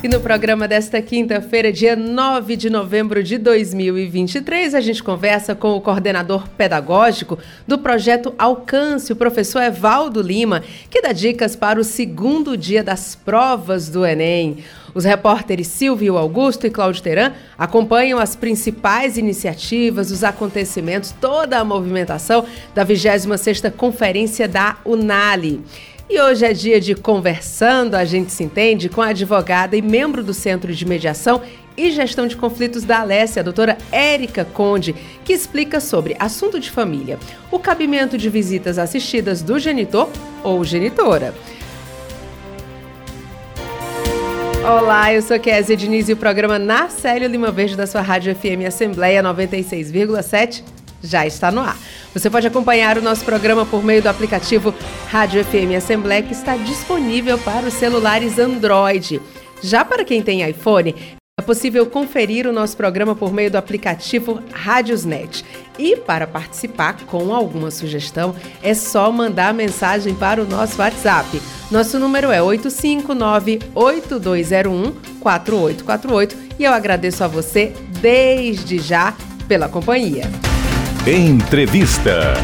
E no programa desta quinta-feira, dia 9 de novembro de 2023, a gente conversa com o coordenador pedagógico do projeto Alcance, o professor Evaldo Lima, que dá dicas para o segundo dia das provas do Enem. Os repórteres Silvio Augusto e Cláudio Teran acompanham as principais iniciativas, os acontecimentos, toda a movimentação da 26ª Conferência da Unali. E hoje é dia de Conversando, a gente se entende, com a advogada e membro do Centro de Mediação e Gestão de Conflitos da Alessia, a doutora Érica Conde, que explica sobre assunto de família, o cabimento de visitas assistidas do genitor ou genitora. Olá, eu sou Kézia Diniz e o programa Na Célio Lima Verde da sua Rádio FM Assembleia 96,7 já está no ar. Você pode acompanhar o nosso programa por meio do aplicativo Rádio FM Assembleia, que está disponível para os celulares Android. Já para quem tem iPhone, é possível conferir o nosso programa por meio do aplicativo Rádiosnet. E para participar com alguma sugestão, é só mandar mensagem para o nosso WhatsApp. Nosso número é 859-8201-4848 e eu agradeço a você desde já pela companhia. Entrevista.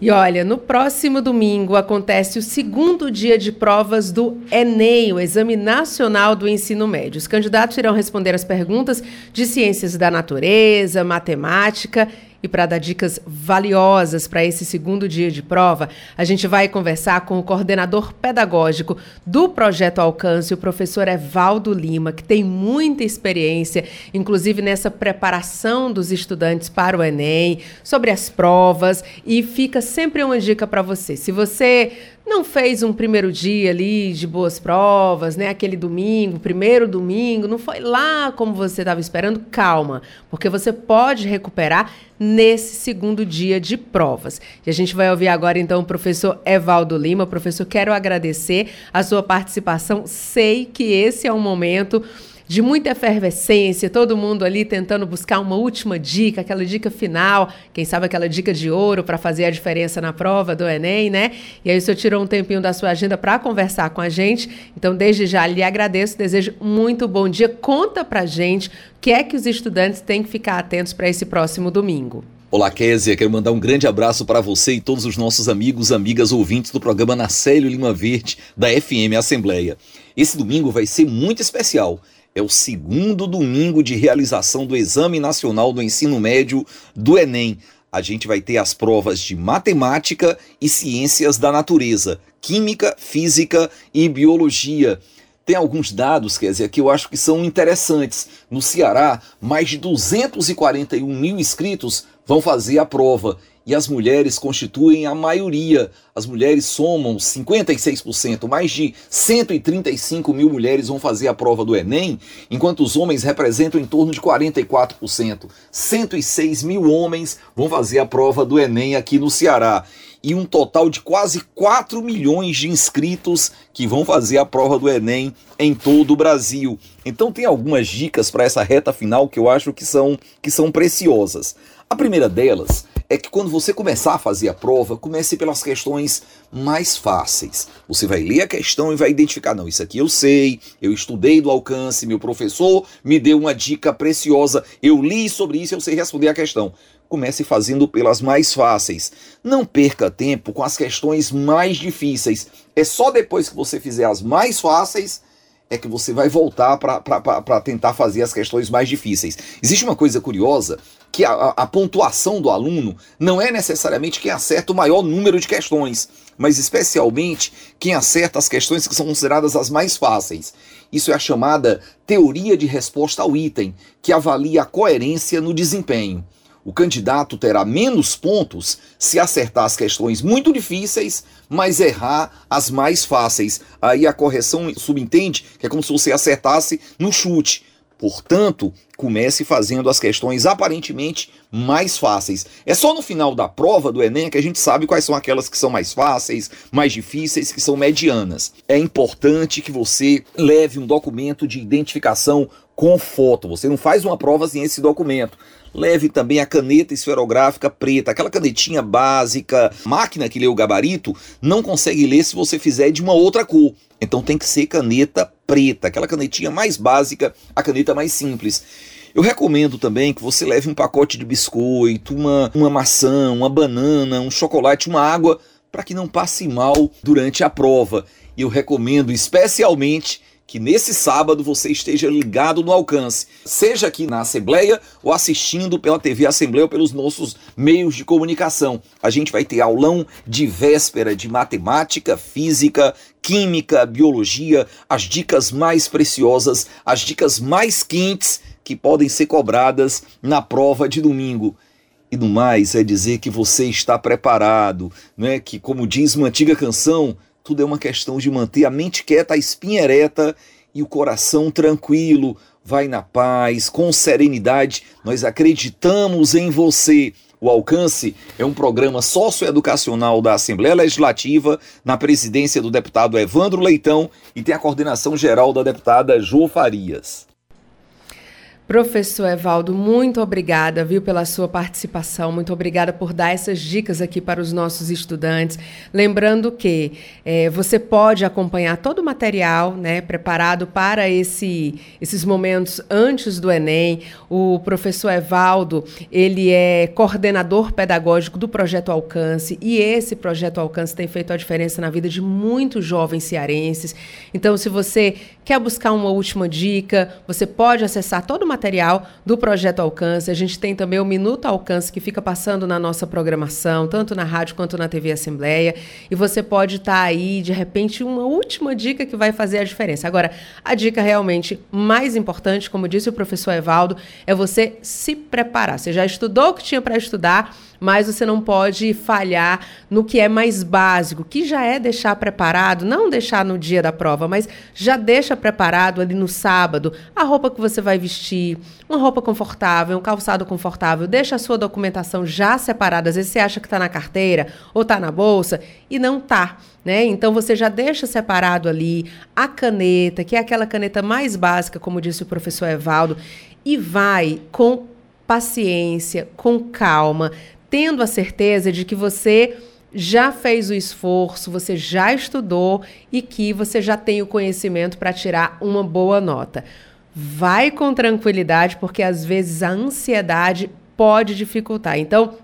E olha, no próximo domingo acontece o segundo dia de provas do Enem, o Exame Nacional do Ensino Médio. Os candidatos irão responder as perguntas de ciências da natureza, matemática e para dar dicas valiosas para esse segundo dia de prova, a gente vai conversar com o coordenador pedagógico do Projeto Alcance, o professor Evaldo Lima, que tem muita experiência, inclusive nessa preparação dos estudantes para o Enem, sobre as provas, e fica sempre uma dica para você. Se você não fez um primeiro dia ali de boas provas, né? Aquele domingo, primeiro domingo, não foi lá como você estava esperando, calma, porque você pode recuperar nesse segundo dia de provas. E a gente vai ouvir agora então o professor Evaldo Lima. Professor, quero agradecer a sua participação. Sei que esse é um momento de muita efervescência, todo mundo ali tentando buscar uma última dica, aquela dica final, quem sabe aquela dica de ouro para fazer a diferença na prova do Enem, né? E aí o senhor tirou um tempinho da sua agenda para conversar com a gente. Então, desde já lhe agradeço, desejo muito bom dia. Conta pra gente o que é que os estudantes têm que ficar atentos para esse próximo domingo. Olá, Kézia. Quero mandar um grande abraço para você e todos os nossos amigos, amigas, ouvintes do programa Nacélio Lima Verde, da FM Assembleia. Esse domingo vai ser muito especial é o segundo domingo de realização do Exame Nacional do Ensino Médio do Enem. A gente vai ter as provas de matemática e ciências da natureza, química, física e biologia. Tem alguns dados, quer dizer, que eu acho que são interessantes. No Ceará, mais de 241 mil inscritos vão fazer a prova e as mulheres constituem a maioria. As mulheres somam 56%, mais de 135 mil mulheres vão fazer a prova do Enem, enquanto os homens representam em torno de 44%. 106 mil homens vão fazer a prova do Enem aqui no Ceará. E um total de quase 4 milhões de inscritos que vão fazer a prova do Enem em todo o Brasil. Então tem algumas dicas para essa reta final que eu acho que são, que são preciosas. A primeira delas é que quando você começar a fazer a prova, comece pelas questões mais fáceis. Você vai ler a questão e vai identificar, não, isso aqui eu sei, eu estudei do alcance, meu professor me deu uma dica preciosa, eu li sobre isso, eu sei responder a questão. Comece fazendo pelas mais fáceis. Não perca tempo com as questões mais difíceis. É só depois que você fizer as mais fáceis é que você vai voltar para tentar fazer as questões mais difíceis. Existe uma coisa curiosa que a, a, pontuação do aluno não é necessariamente quem acerta o maior número de questões, mas especialmente quem acerta as questões que são consideradas as mais fáceis. Isso é a chamada teoria de resposta ao item, que avalia a coerência no desempenho. O candidato terá menos pontos se acertar as questões muito difíceis, mas errar as mais fáceis. Aí a correção subentende que é como se você acertasse no chute. Portanto, comece fazendo as questões aparentemente mais fáceis. É só no final da prova do Enem que a gente sabe quais são aquelas que são mais fáceis, mais difíceis, que são medianas. É importante que você leve um documento de identificação com foto. Você não faz uma prova sem esse documento. Leve também a caneta esferográfica preta, aquela canetinha básica. Máquina que lê o gabarito não consegue ler se você fizer de uma outra cor. Então tem que ser caneta preta, aquela canetinha mais básica, a caneta mais simples. Eu recomendo também que você leve um pacote de biscoito, uma, uma maçã, uma banana, um chocolate, uma água, para que não passe mal durante a prova. E eu recomendo especialmente que nesse sábado você esteja ligado no alcance, seja aqui na Assembleia ou assistindo pela TV Assembleia ou pelos nossos meios de comunicação. A gente vai ter aulão de véspera de matemática, física, química, biologia, as dicas mais preciosas, as dicas mais quentes que podem ser cobradas na prova de domingo. E no mais é dizer que você está preparado, né? Que como diz uma antiga canção, tudo é uma questão de manter a mente quieta, a espinha ereta e o coração tranquilo. Vai na paz, com serenidade. Nós acreditamos em você. O Alcance é um programa socioeducacional da Assembleia Legislativa, na presidência do deputado Evandro Leitão e tem a coordenação geral da deputada Jo Farias. Professor Evaldo, muito obrigada, viu, pela sua participação. Muito obrigada por dar essas dicas aqui para os nossos estudantes. Lembrando que é, você pode acompanhar todo o material, né, preparado para esse, esses momentos antes do Enem. O professor Evaldo, ele é coordenador pedagógico do projeto Alcance e esse projeto Alcance tem feito a diferença na vida de muitos jovens cearenses. Então, se você quer buscar uma última dica, você pode acessar todo o material do Projeto Alcance. A gente tem também o Minuto Alcance, que fica passando na nossa programação, tanto na rádio quanto na TV Assembleia. E você pode estar tá aí, de repente, uma última dica que vai fazer a diferença. Agora, a dica realmente mais importante, como disse o professor Evaldo, é você se preparar. Você já estudou o que tinha para estudar mas você não pode falhar no que é mais básico, que já é deixar preparado, não deixar no dia da prova, mas já deixa preparado ali no sábado a roupa que você vai vestir, uma roupa confortável, um calçado confortável, deixa a sua documentação já separada. Às vezes você acha que está na carteira ou está na bolsa e não está. Né? Então você já deixa separado ali a caneta, que é aquela caneta mais básica, como disse o professor Evaldo, e vai com paciência, com calma, tendo a certeza de que você já fez o esforço, você já estudou e que você já tem o conhecimento para tirar uma boa nota. Vai com tranquilidade, porque às vezes a ansiedade pode dificultar. Então,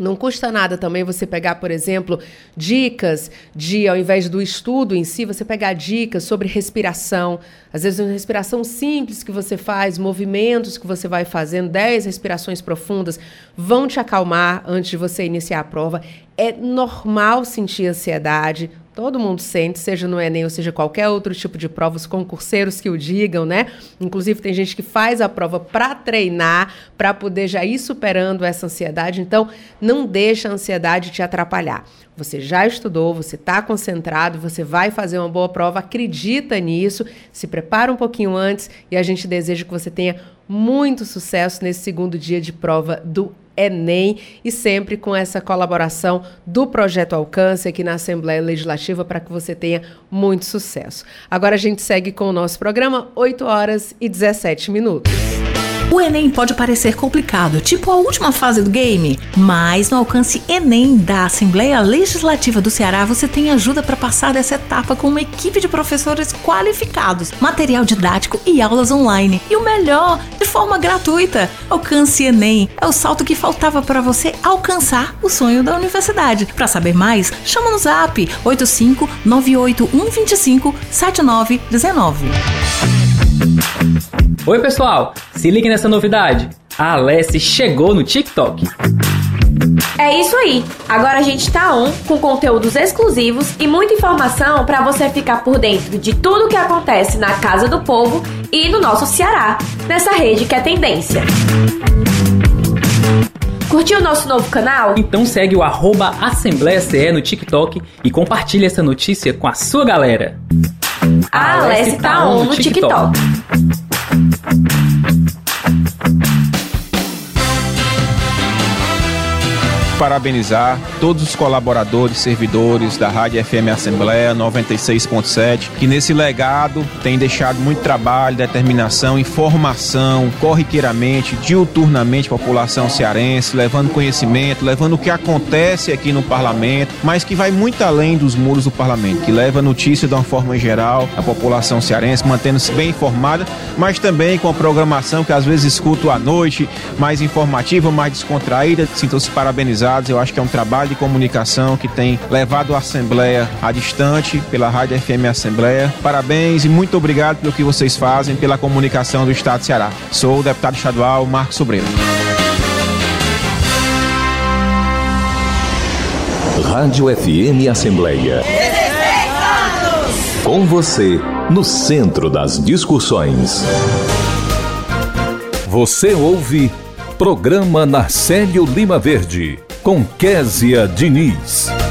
não custa nada também você pegar, por exemplo, dicas de, ao invés do estudo em si, você pegar dicas sobre respiração. Às vezes, uma respiração simples que você faz, movimentos que você vai fazendo, 10 respirações profundas, vão te acalmar antes de você iniciar a prova. É normal sentir ansiedade, Todo mundo sente, seja no Enem ou seja qualquer outro tipo de prova, os concurseiros que o digam, né? Inclusive, tem gente que faz a prova para treinar, para poder já ir superando essa ansiedade. Então, não deixa a ansiedade te atrapalhar. Você já estudou, você está concentrado, você vai fazer uma boa prova, acredita nisso, se prepara um pouquinho antes e a gente deseja que você tenha muito sucesso nesse segundo dia de prova do Enem e sempre com essa colaboração do Projeto Alcance aqui na Assembleia Legislativa para que você tenha muito sucesso. Agora a gente segue com o nosso programa, 8 horas e 17 minutos. O Enem pode parecer complicado, tipo a última fase do game, mas no alcance Enem da Assembleia Legislativa do Ceará você tem ajuda para passar dessa etapa com uma equipe de professores qualificados, material didático e aulas online. E o melhor, de forma gratuita. Alcance Enem é o salto que faltava para você alcançar o sonho da universidade. Para saber mais, chama no Zap 85 98125 7919. Oi, pessoal! Se ligue nessa novidade. A Alessi chegou no TikTok. É isso aí. Agora a gente tá on com conteúdos exclusivos e muita informação para você ficar por dentro de tudo que acontece na casa do povo e no nosso Ceará, nessa rede que é tendência. Curtiu o nosso novo canal? Então segue o arroba Assembleia CE no TikTok e compartilhe essa notícia com a sua galera. A Alessi tá on no TikTok. Parabenizar todos os colaboradores, servidores da Rádio FM Assembleia 96.7, que nesse legado tem deixado muito trabalho, determinação, informação, corriqueiramente, diuturnamente, população cearense, levando conhecimento, levando o que acontece aqui no parlamento, mas que vai muito além dos muros do parlamento, que leva notícia de uma forma geral à população cearense, mantendo-se bem informada, mas também com a programação que às vezes escuto à noite, mais informativa, mais descontraída. Sintam-se parabenizados. Eu acho que é um trabalho de comunicação que tem levado a Assembleia a distante pela Rádio FM Assembleia. Parabéns e muito obrigado pelo que vocês fazem pela comunicação do Estado de Ceará. Sou o deputado estadual Marcos Sobreiro. Rádio FM Assembleia. Com você, no centro das discussões. Você ouve Programa Narcélio Lima Verde, com Késia Diniz.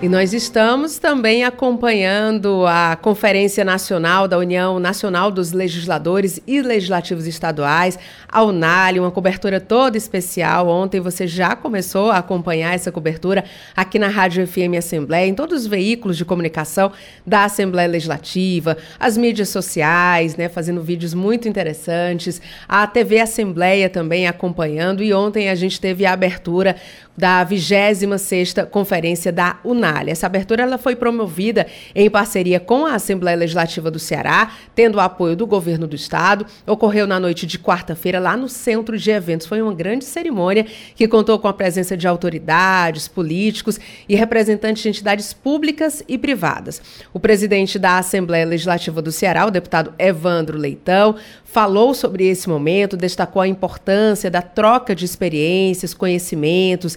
E nós estamos também acompanhando a Conferência Nacional da União Nacional dos Legisladores e Legislativos Estaduais, a UNALI, uma cobertura toda especial. Ontem você já começou a acompanhar essa cobertura aqui na Rádio FM Assembleia, em todos os veículos de comunicação da Assembleia Legislativa, as mídias sociais, né, fazendo vídeos muito interessantes, a TV Assembleia também acompanhando. E ontem a gente teve a abertura da 26ª Conferência da UNALI. Essa abertura ela foi promovida em parceria com a Assembleia Legislativa do Ceará, tendo o apoio do governo do estado. Ocorreu na noite de quarta-feira lá no Centro de Eventos. Foi uma grande cerimônia que contou com a presença de autoridades, políticos e representantes de entidades públicas e privadas. O presidente da Assembleia Legislativa do Ceará, o deputado Evandro Leitão, falou sobre esse momento, destacou a importância da troca de experiências, conhecimentos,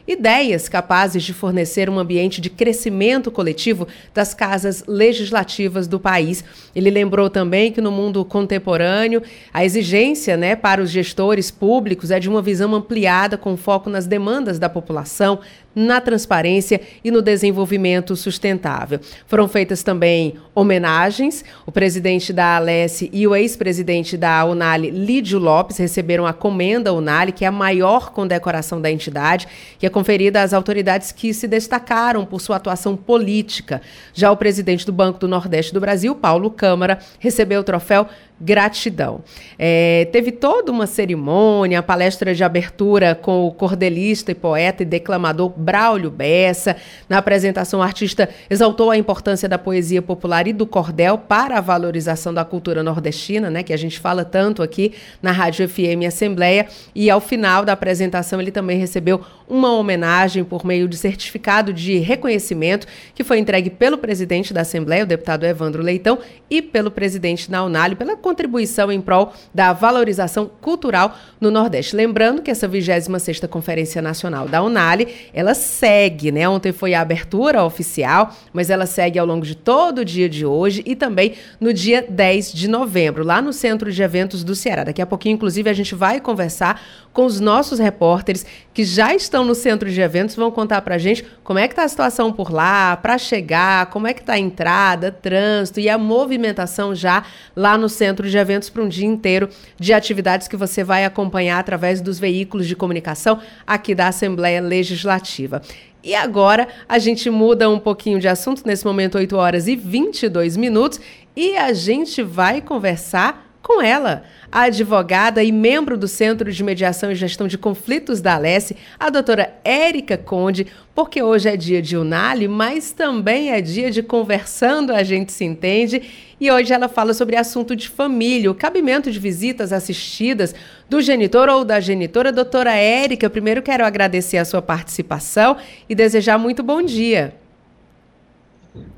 ideias capazes de fornecer um ambiente de crescimento coletivo das casas legislativas do país. Ele lembrou também que no mundo contemporâneo, a exigência né, para os gestores públicos é de uma visão ampliada com foco nas demandas da população, na transparência e no desenvolvimento sustentável. Foram feitas também homenagens. O presidente da Alesse e o ex-presidente da Unali, Lídio Lopes, receberam a Comenda Unali, que é a maior condecoração da entidade, que é conferida às autoridades que se destacaram por sua atuação política. Já o presidente do Banco do Nordeste do Brasil, Paulo Câmara, recebeu o troféu gratidão. É, teve toda uma cerimônia, palestra de abertura com o cordelista e poeta e declamador Braulio Bessa. Na apresentação, o artista exaltou a importância da poesia popular e do cordel para a valorização da cultura nordestina, né, que a gente fala tanto aqui na Rádio FM Assembleia. E ao final da apresentação, ele também recebeu uma homenagem por meio de certificado de reconhecimento que foi entregue pelo presidente da Assembleia, o deputado Evandro Leitão, e pelo presidente da Unali, pela contribuição em prol da valorização cultural no Nordeste. Lembrando que essa 26ª Conferência Nacional da Unali, ela segue, né? Ontem foi a abertura oficial, mas ela segue ao longo de todo o dia de hoje e também no dia 10 de novembro, lá no Centro de Eventos do Ceará. Daqui a pouquinho, inclusive, a gente vai conversar com os nossos repórteres que já estão no centro de eventos, vão contar para a gente como é que está a situação por lá, para chegar, como é que está a entrada, trânsito e a movimentação já lá no centro de eventos para um dia inteiro de atividades que você vai acompanhar através dos veículos de comunicação aqui da Assembleia Legislativa. E agora a gente muda um pouquinho de assunto, nesse momento 8 horas e 22 minutos, e a gente vai conversar com ela, a advogada e membro do Centro de Mediação e Gestão de Conflitos da Alesse, a doutora Érica Conde, porque hoje é dia de Unali, mas também é dia de Conversando a Gente Se Entende. E hoje ela fala sobre assunto de família, o cabimento de visitas assistidas do genitor ou da genitora. Doutora Érica, primeiro quero agradecer a sua participação e desejar muito bom dia.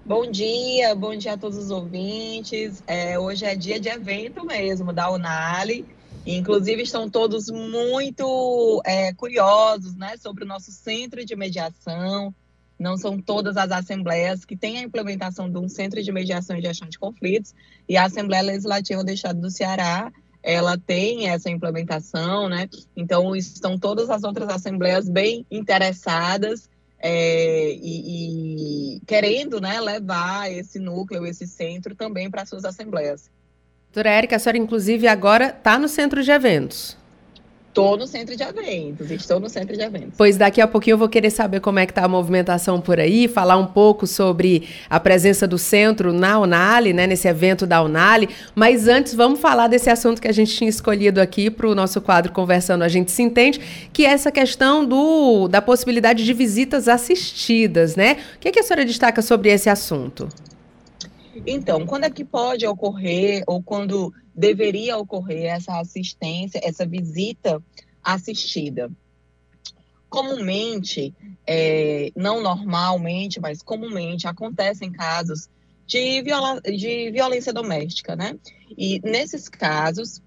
Bom dia, bom dia a todos os ouvintes. É, hoje é dia de evento mesmo da Unali. Inclusive, estão todos muito é, curiosos né, sobre o nosso centro de mediação. Não são todas as assembleias que têm a implementação de um centro de mediação e gestão de conflitos. E a Assembleia Legislativa do Estado do Ceará, ela tem essa implementação, né? Então, estão todas as outras assembleias bem interessadas é, e, e, querendo né, levar esse núcleo, esse centro também para suas assembleias. Doutora Érica, a senhora, inclusive, agora está no centro de eventos. Estou no centro de eventos, estou no centro de eventos. Pois daqui a pouquinho eu vou querer saber como é que está a movimentação por aí, falar um pouco sobre a presença do centro na Unali, né, nesse evento da Unali. Mas antes, vamos falar desse assunto que a gente tinha escolhido aqui para o nosso quadro Conversando A Gente Se Entende, que é essa questão do, da possibilidade de visitas assistidas, né? O que, é que a senhora destaca sobre esse assunto? Então, quando é que pode ocorrer ou quando deveria ocorrer essa assistência, essa visita assistida? Comumente, é, não normalmente, mas comumente acontecem casos de, viola, de violência doméstica, né? E nesses casos,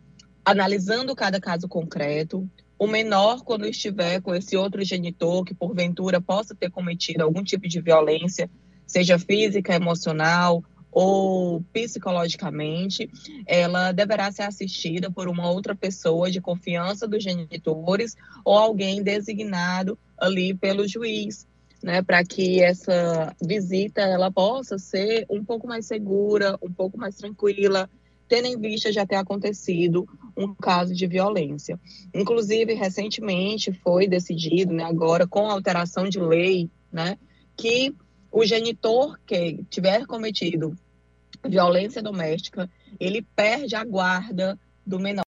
analisando cada caso concreto, o menor, quando estiver com esse outro genitor que porventura possa ter cometido algum tipo de violência, seja física, emocional ou psicologicamente, ela deverá ser assistida por uma outra pessoa de confiança dos genitores ou alguém designado ali pelo juiz, né, para que essa visita ela possa ser um pouco mais segura, um pouco mais tranquila, tendo em vista já ter acontecido um caso de violência. Inclusive, recentemente foi decidido, né, agora com alteração de lei, né, que o genitor que tiver cometido violência doméstica, ele perde a guarda do menor.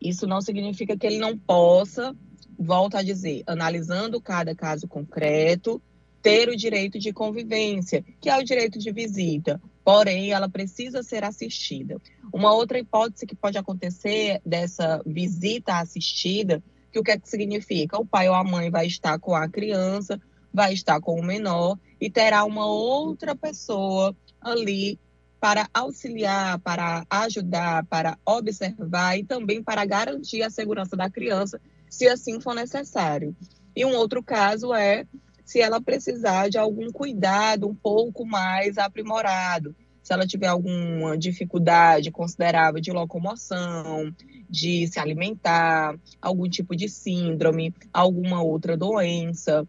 Isso não significa que ele não possa, volto a dizer, analisando cada caso concreto, ter o direito de convivência, que é o direito de visita. Porém, ela precisa ser assistida. Uma outra hipótese que pode acontecer dessa visita assistida, que o que, é que significa? O pai ou a mãe vai estar com a criança, vai estar com o menor e terá uma outra pessoa ali para auxiliar, para ajudar, para observar e também para garantir a segurança da criança, se assim for necessário. E um outro caso é se ela precisar de algum cuidado um pouco mais aprimorado, se ela tiver alguma dificuldade considerável de locomoção, de se alimentar, algum tipo de síndrome, alguma outra doença,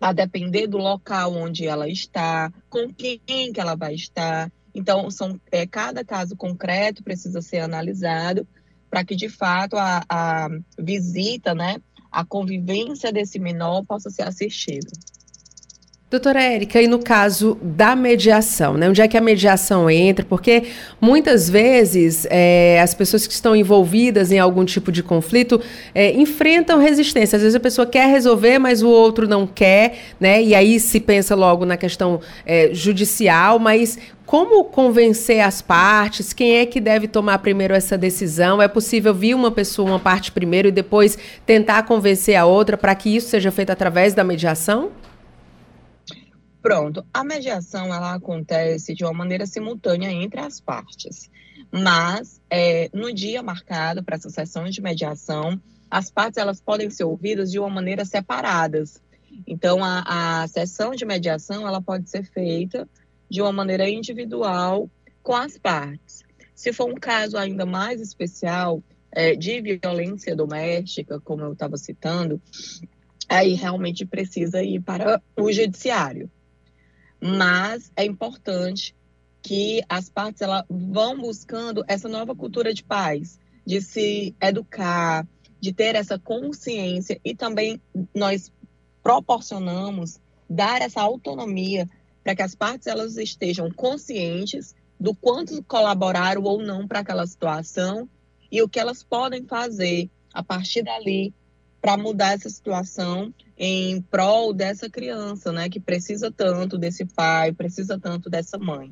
a depender do local onde ela está, com quem que ela vai estar. Então, são, é, cada caso concreto precisa ser analisado para que, de fato, a, a visita, né, a convivência desse menor possa ser assistida. Doutora Érica, e no caso da mediação, né? Onde é que a mediação entra? Porque muitas vezes é, as pessoas que estão envolvidas em algum tipo de conflito é, enfrentam resistência. Às vezes a pessoa quer resolver, mas o outro não quer, né? E aí se pensa logo na questão é, judicial, mas como convencer as partes? Quem é que deve tomar primeiro essa decisão? É possível vir uma pessoa, uma parte primeiro e depois tentar convencer a outra para que isso seja feito através da mediação? Pronto, a mediação ela acontece de uma maneira simultânea entre as partes, mas é, no dia marcado para essa sessão de mediação, as partes elas podem ser ouvidas de uma maneira separadas. Então, a, a sessão de mediação ela pode ser feita de uma maneira individual com as partes. Se for um caso ainda mais especial é, de violência doméstica, como eu estava citando, aí realmente precisa ir para o judiciário mas é importante que as partes elas vão buscando essa nova cultura de paz, de se educar, de ter essa consciência e também nós proporcionamos dar essa autonomia para que as partes elas estejam conscientes do quanto colaboraram ou não para aquela situação e o que elas podem fazer a partir dali para mudar essa situação em prol dessa criança, né, que precisa tanto desse pai, precisa tanto dessa mãe.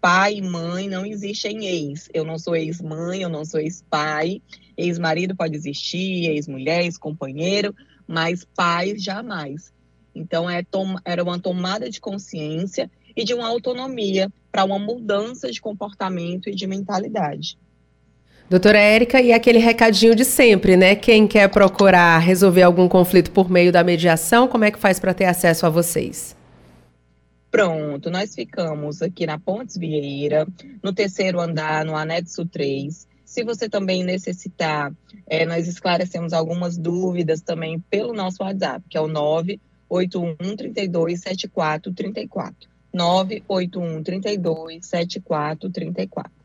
Pai e mãe não existem ex. Eu não sou ex-mãe, eu não sou ex-pai. Ex-marido pode existir, ex-mulher, ex-companheiro, mas pai jamais. Então é era uma tomada de consciência e de uma autonomia para uma mudança de comportamento e de mentalidade. Doutora Érica, e aquele recadinho de sempre, né? Quem quer procurar resolver algum conflito por meio da mediação, como é que faz para ter acesso a vocês? Pronto, nós ficamos aqui na Pontes Vieira, no terceiro andar, no anexo 3. Se você também necessitar, é, nós esclarecemos algumas dúvidas também pelo nosso WhatsApp, que é o 981 32 74 34. 981 32 74 34.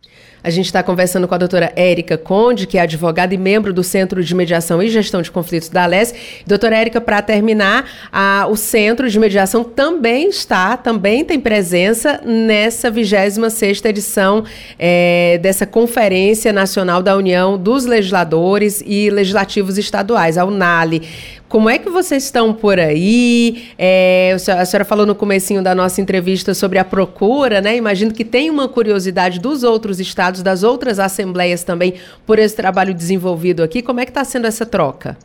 A gente está conversando com a doutora Érica Conde, que é advogada e membro do Centro de Mediação e Gestão de Conflitos da ALES. Doutora Érica, para terminar, a, o Centro de Mediação também está, também tem presença nessa 26ª edição é, dessa Conferência Nacional da União dos Legisladores e Legislativos Estaduais, a UNALE. Como é que vocês estão por aí? É, a senhora falou no comecinho da nossa entrevista sobre a procura, né? Imagino que tem uma curiosidade dos outros estados, das outras assembleias também, por esse trabalho desenvolvido aqui. Como é que está sendo essa troca?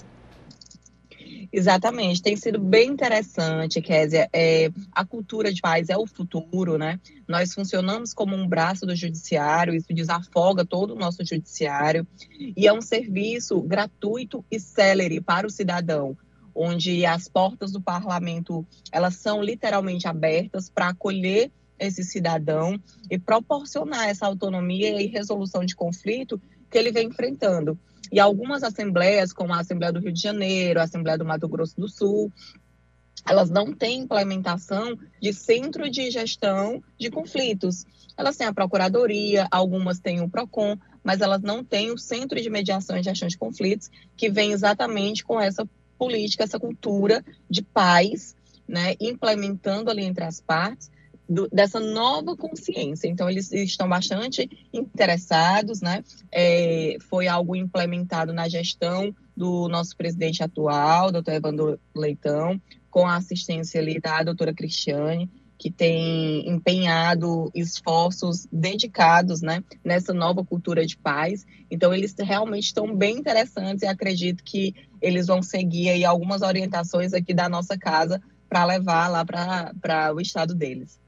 Exatamente, tem sido bem interessante, Kézia. É, a cultura de paz é o futuro, né? Nós funcionamos como um braço do judiciário, isso desafoga todo o nosso judiciário, e é um serviço gratuito e célere para o cidadão, onde as portas do parlamento elas são literalmente abertas para acolher esse cidadão e proporcionar essa autonomia e resolução de conflito que ele vem enfrentando. E algumas assembleias, como a Assembleia do Rio de Janeiro, a Assembleia do Mato Grosso do Sul, elas não têm implementação de centro de gestão de conflitos. Elas têm a Procuradoria, algumas têm o PROCON, mas elas não têm o Centro de Mediação e Gestão de Conflitos, que vem exatamente com essa política, essa cultura de paz, né, implementando ali entre as partes, do, dessa nova consciência. Então, eles estão bastante interessados, né? É, foi algo implementado na gestão do nosso presidente atual, doutor Evandro Leitão, com a assistência ali da doutora Cristiane, que tem empenhado esforços dedicados né, nessa nova cultura de paz. Então, eles realmente estão bem interessantes e acredito que eles vão seguir aí algumas orientações aqui da nossa casa para levar lá para o estado deles.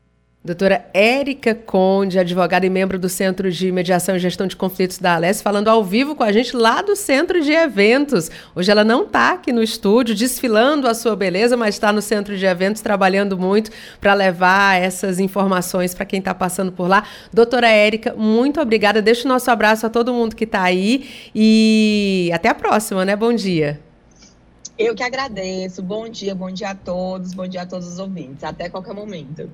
Doutora Érica Conde, advogada e membro do Centro de Mediação e Gestão de Conflitos da Aless, falando ao vivo com a gente lá do Centro de Eventos. Hoje ela não está aqui no estúdio desfilando a sua beleza, mas está no Centro de Eventos trabalhando muito para levar essas informações para quem está passando por lá. Doutora Érica, muito obrigada. Deixa o nosso abraço a todo mundo que está aí e até a próxima, né? Bom dia. Eu que agradeço. Bom dia, bom dia a todos, bom dia a todos os ouvintes. Até qualquer momento.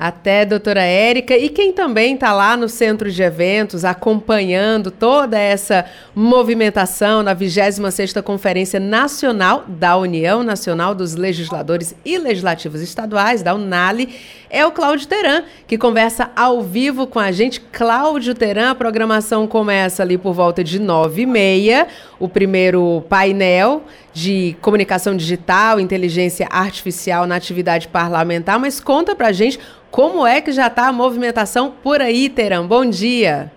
Até, doutora Érica. E quem também está lá no centro de eventos, acompanhando toda essa movimentação na 26ª Conferência Nacional da União Nacional dos Legisladores e Legislativos Estaduais, da UNALE, é o Cláudio Teran, que conversa ao vivo com a gente. Cláudio Teran, a programação começa ali por volta de nove e meia, o primeiro painel de comunicação digital, inteligência artificial na atividade parlamentar, mas conta pra gente como é que já está a movimentação por aí, Teran? Bom dia.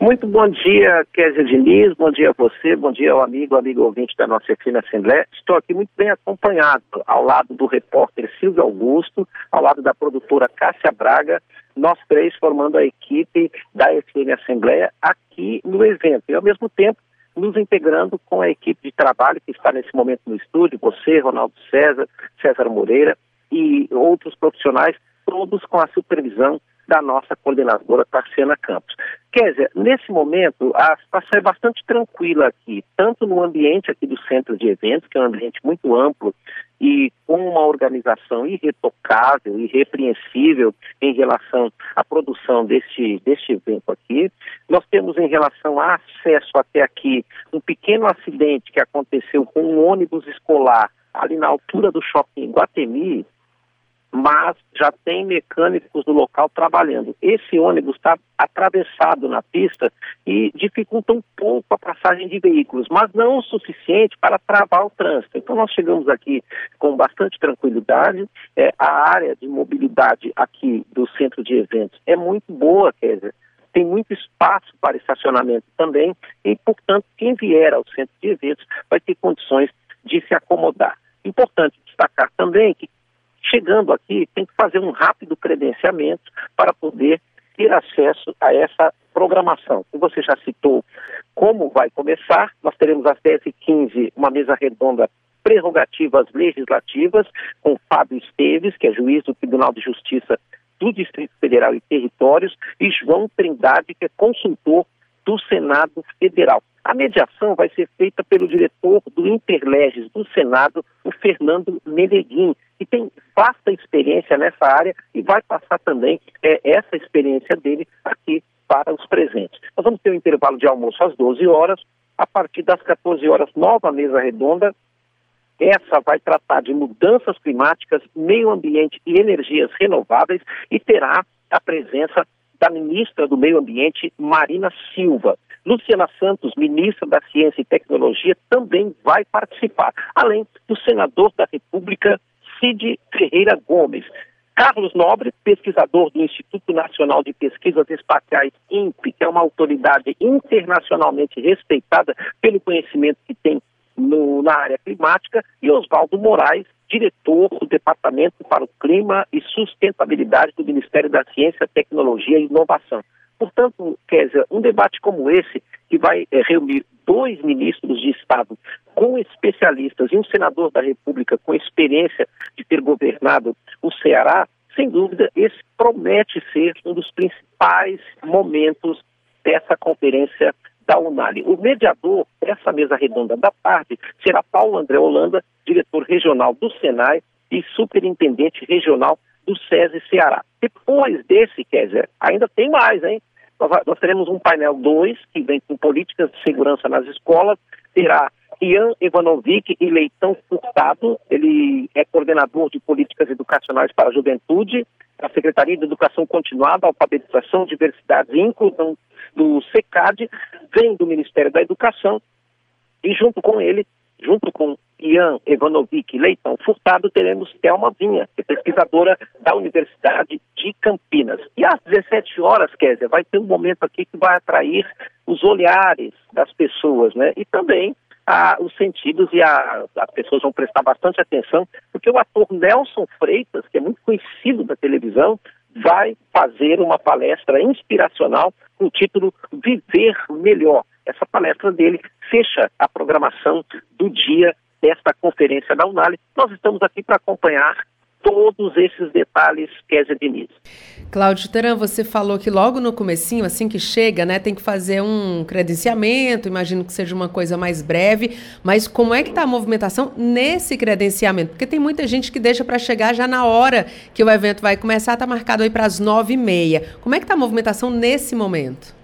Muito bom dia, Kézia Diniz, bom dia a você, bom dia ao amigo, amigo ouvinte da nossa FM Assembleia. Estou aqui muito bem acompanhado, ao lado do repórter Silvio Augusto, ao lado da produtora Cássia Braga, nós três formando a equipe da FM Assembleia aqui no evento. E, ao mesmo tempo, nos integrando com a equipe de trabalho que está nesse momento no estúdio, você, Ronaldo César, César Moreira e outros profissionais todos com a supervisão da nossa coordenadora Tarciana Campos. Kézia, nesse momento a situação é bastante tranquila aqui, tanto no ambiente aqui do centro de eventos, que é um ambiente muito amplo e com uma organização irretocável, irrepreensível em relação à produção deste, deste evento aqui. Nós temos em relação a acesso até aqui um pequeno acidente que aconteceu com um ônibus escolar ali na altura do shopping Guatemi, mas já tem mecânicos no local trabalhando. Esse ônibus está atravessado na pista e dificulta um pouco a passagem de veículos, mas não o suficiente para travar o trânsito. Então nós chegamos aqui com bastante tranquilidade. É, a área de mobilidade aqui do centro de eventos é muito boa, quer dizer, tem muito espaço para estacionamento também e, portanto, quem vier ao centro de eventos vai ter condições de se acomodar. Importante destacar também que chegando aqui, tem que fazer um rápido credenciamento para poder ter acesso a essa programação. Você já citou como vai começar, nós teremos às 10h15 uma mesa redonda prerrogativas legislativas com Fábio Esteves, que é juiz do Tribunal de Justiça do Distrito Federal e Territórios, e João Trindade, que é consultor do Senado Federal. A mediação vai ser feita pelo diretor do Interleges do Senado, o Fernando Meneguin, que tem vasta experiência nessa área e vai passar também é, essa experiência dele aqui para os presentes. Nós vamos ter um intervalo de almoço às 12 horas, a partir das 14 horas, nova mesa redonda. Essa vai tratar de mudanças climáticas, meio ambiente e energias renováveis e terá a presença da ministra do Meio Ambiente, Marina Silva. Luciana Santos, ministra da Ciência e Tecnologia, também vai participar, além do senador da República, Cid Ferreira Gomes. Carlos Nobre, pesquisador do Instituto Nacional de Pesquisas Espaciais, INPE, que é uma autoridade internacionalmente respeitada pelo conhecimento que tem no, na área climática, e Oswaldo Moraes, diretor do Departamento para o Clima e Sustentabilidade do Ministério da Ciência, Tecnologia e Inovação. Portanto, Kézia, um debate como esse, que vai é, reunir dois ministros de Estado com especialistas e um senador da República com experiência de ter governado o Ceará, sem dúvida, esse promete ser um dos principais momentos dessa conferência da Unali. O mediador dessa mesa redonda da tarde será Paulo André Holanda, diretor regional do Senai e superintendente regional do SESI Ceará. Depois desse, Kézia, ainda tem mais, hein? Nós, teremos um painel 2, que vem com políticas de segurança nas escolas, terá Ian Ivanovic e Leitão Furtado, ele é coordenador de políticas educacionais para a juventude, da Secretaria de Educação Continuada, Alfabetização, Diversidade e Inclusão do SECAD, vem do Ministério da Educação, e junto com ele, junto com Ian Evanovic Leitão Furtado, teremos Thelma Vinha, que é pesquisadora da Universidade de Campinas. E às 17 horas, Kézia, vai ter um momento aqui que vai atrair os olhares das pessoas, né? E também a, os sentidos e a, as pessoas vão prestar bastante atenção, porque o ator Nelson Freitas, que é muito conhecido da televisão, vai fazer uma palestra inspiracional com o título Viver Melhor. Essa palestra dele fecha a programação do dia desta conferência da Unali. Nós estamos aqui para acompanhar todos esses detalhes, Kézia Diniz. Cláudio Teran, você falou que logo no comecinho, assim que chega, né, tem que fazer um credenciamento, imagino que seja uma coisa mais breve, mas como é que está a movimentação nesse credenciamento? Porque tem muita gente que deixa para chegar já na hora que o evento vai começar, está marcado aí para as nove e meia. Como é que está a movimentação nesse momento?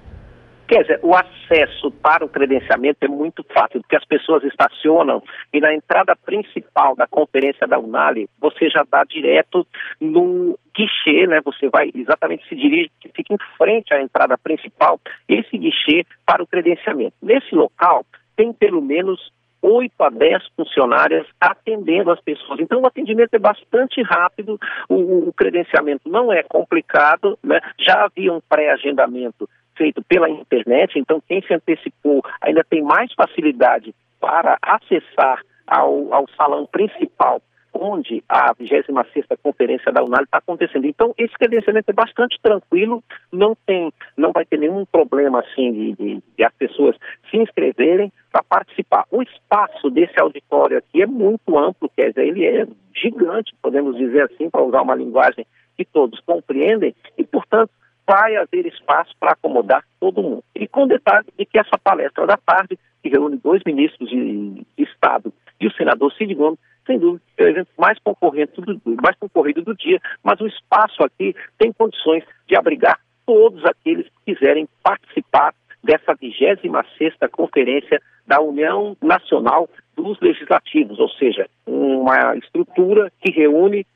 Quer dizer, o acesso para o credenciamento é muito fácil, porque as pessoas estacionam e na entrada principal da conferência da Unali, você já dá direto no guichê, né? Você vai exatamente se dirige, fica em frente à entrada principal, esse guichê para o credenciamento. Nesse local, tem pelo menos 8 a 10 funcionárias atendendo as pessoas. Então, o atendimento é bastante rápido, o, o credenciamento não é complicado, né? já havia um pré-agendamento feito pela internet, então quem se antecipou ainda tem mais facilidade para acessar ao, ao salão principal onde a 26ª Conferência da UNAL está acontecendo. Então, esse credenciamento é bastante tranquilo, não tem, não vai ter nenhum problema assim de, de, de as pessoas se inscreverem para participar. O espaço desse auditório aqui é muito amplo, quer dizer, ele é gigante, podemos dizer assim, para usar uma linguagem que todos compreendem, e, portanto, vai haver espaço para acomodar todo mundo. E com detalhe de que essa palestra da tarde, que reúne dois ministros de, Estado e o senador Cid Gomes, sem dúvida, é o evento mais concorrente do, mais concorrido do dia, mas o espaço aqui tem condições de abrigar todos aqueles que quiserem participar dessa 26ª Conferência da União Nacional dos Legislativos, ou seja, uma estrutura que reúne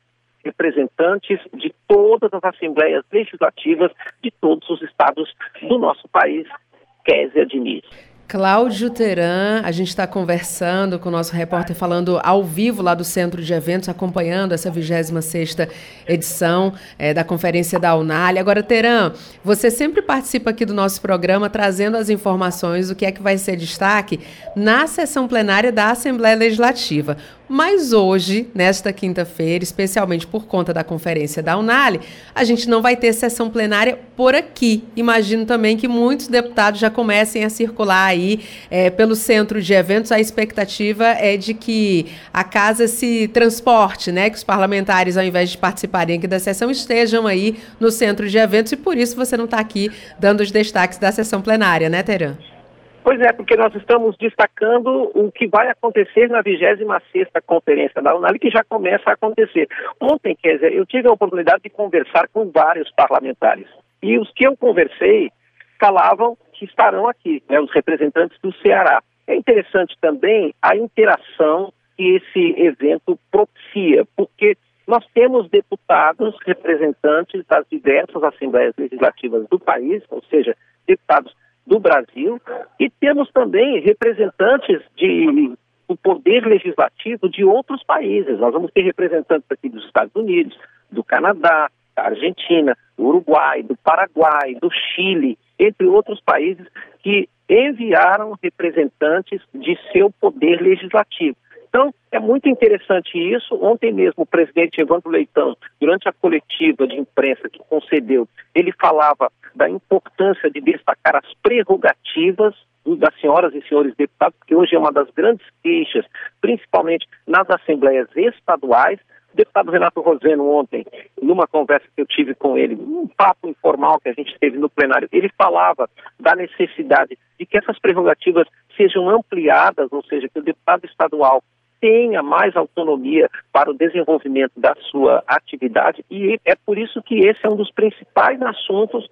representantes de todas as assembleias legislativas de todos os estados do nosso país, Kézia Diniz. Cláudio Teran, a gente está conversando com o nosso repórter falando ao vivo lá do Centro de Eventos, acompanhando essa 26ª edição é, da Conferência da Unali. Agora, Teran, você sempre participa aqui do nosso programa trazendo as informações do que é que vai ser destaque na sessão plenária da Assembleia Legislativa. Mas hoje, nesta quinta-feira, especialmente por conta da conferência da Unali, a gente não vai ter sessão plenária por aqui. Imagino também que muitos deputados já comecem a circular aí é, pelo centro de eventos. A expectativa é de que a casa se transporte, né? Que os parlamentares, ao invés de participarem aqui da sessão, estejam aí no centro de eventos e por isso você não está aqui dando os destaques da sessão plenária, né, Teran? Pois é, porque nós estamos destacando o que vai acontecer na 26ª Conferência da UNAL, que já começa a acontecer. Ontem, quer dizer, eu tive a oportunidade de conversar com vários parlamentares. E os que eu conversei falavam que estarão aqui, né, os representantes do Ceará. É interessante também a interação que esse evento propicia, porque nós temos deputados representantes das diversas assembleias legislativas do país, ou seja, deputados do Brasil, e temos também representantes de, do poder legislativo de outros países. Nós vamos ter representantes aqui dos Estados Unidos, do Canadá, da Argentina, do Uruguai, do Paraguai, do Chile, entre outros países que enviaram representantes de seu poder legislativo. Então, é muito interessante isso. Ontem mesmo, o presidente Evandro Leitão, durante a coletiva de imprensa que concedeu, ele falava da importância de destacar as prerrogativas das senhoras e senhores deputados, porque hoje é uma das grandes queixas, principalmente nas assembleias estaduais. O deputado Renato Roseno, ontem, numa conversa que eu tive com ele, um papo informal que a gente teve no plenário, ele falava da necessidade de que essas prerrogativas sejam ampliadas, ou seja, que o deputado estadual tenha mais autonomia para o desenvolvimento da sua atividade e é por isso que esse é um dos principais assuntos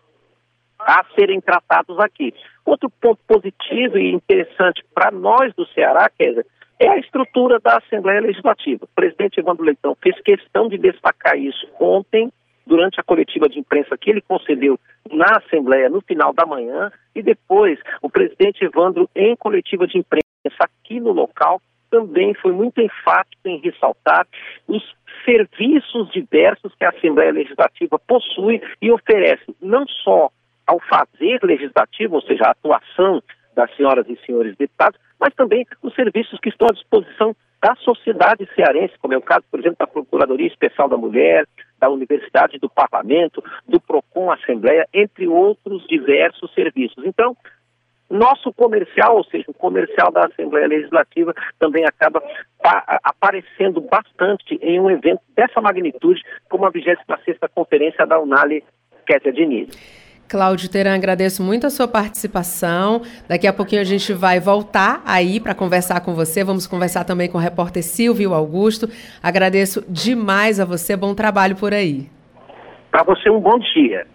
a serem tratados aqui. Outro ponto positivo e interessante para nós do Ceará, Kézia, é a estrutura da Assembleia Legislativa. O presidente Evandro Leitão fez questão de destacar isso ontem, durante a coletiva de imprensa que ele concedeu na Assembleia no final da manhã, e depois o presidente Evandro, em coletiva de imprensa aqui no local, também foi muito enfático em ressaltar os serviços diversos que a Assembleia Legislativa possui e oferece, não só ao fazer legislativo, ou seja, a atuação das senhoras e senhores deputados, mas também os serviços que estão à disposição da sociedade cearense, como é o caso, por exemplo, da Procuradoria Especial da Mulher, da Universidade do Parlamento, do PROCON Assembleia, entre outros diversos serviços. Então, nosso comercial, ou seja, o comercial da Assembleia Legislativa, também acaba aparecendo bastante em um evento dessa magnitude, como a 26ª Conferência da Unali Kézia Diniz. Cláudio Teran, agradeço muito a sua participação. Daqui a pouquinho a gente vai voltar aí para conversar com você. Vamos conversar também com o repórter Silvio Augusto. Agradeço demais a você. Bom trabalho por aí. Para você, um bom dia.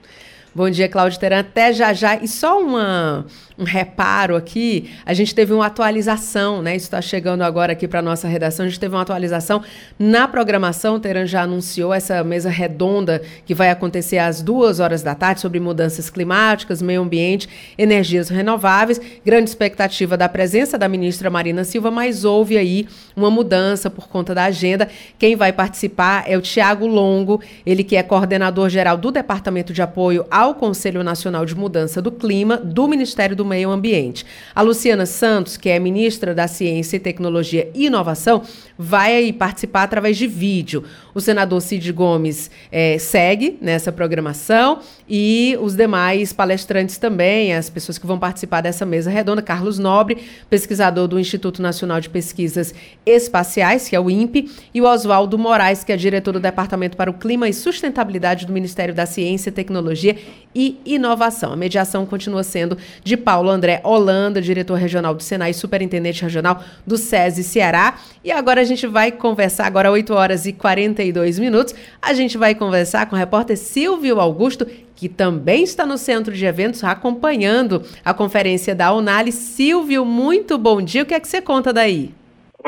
Bom dia, Cláudio Teran. Até já já. E só uma um reparo aqui, a gente teve uma atualização, né? Isso está chegando agora aqui para nossa redação. A gente teve uma atualização na programação. O Teran já anunciou essa mesa redonda que vai acontecer às duas horas da tarde sobre mudanças climáticas, meio ambiente, energias renováveis. Grande expectativa da presença da ministra Marina Silva, mas houve aí uma mudança por conta da agenda. Quem vai participar é o Tiago Longo, ele que é coordenador geral do Departamento de Apoio ao Conselho Nacional de Mudança do Clima do Ministério do Meio Ambiente. A Luciana Santos, que é ministra da Ciência, Tecnologia e Inovação, vai participar através de vídeo. O senador Cid Gomes é, segue nessa programação e os demais palestrantes também, as pessoas que vão participar dessa mesa redonda, Carlos Nobre, pesquisador do Instituto Nacional de Pesquisas Espaciais, que é o INPE, e o Oswaldo Moraes, que é diretor do Departamento para o Clima e Sustentabilidade do Ministério da Ciência, Tecnologia e Inovação. A mediação continua sendo de Paulo André Holanda, diretor regional do Senai superintendente regional do SESI Ceará. E agora a gente vai conversar, agora 8 horas e 42 minutos, a gente vai conversar com o repórter Silvio Augusto, que também está no centro de eventos acompanhando a conferência da Unali. Silvio, muito bom dia. O que é que você conta daí?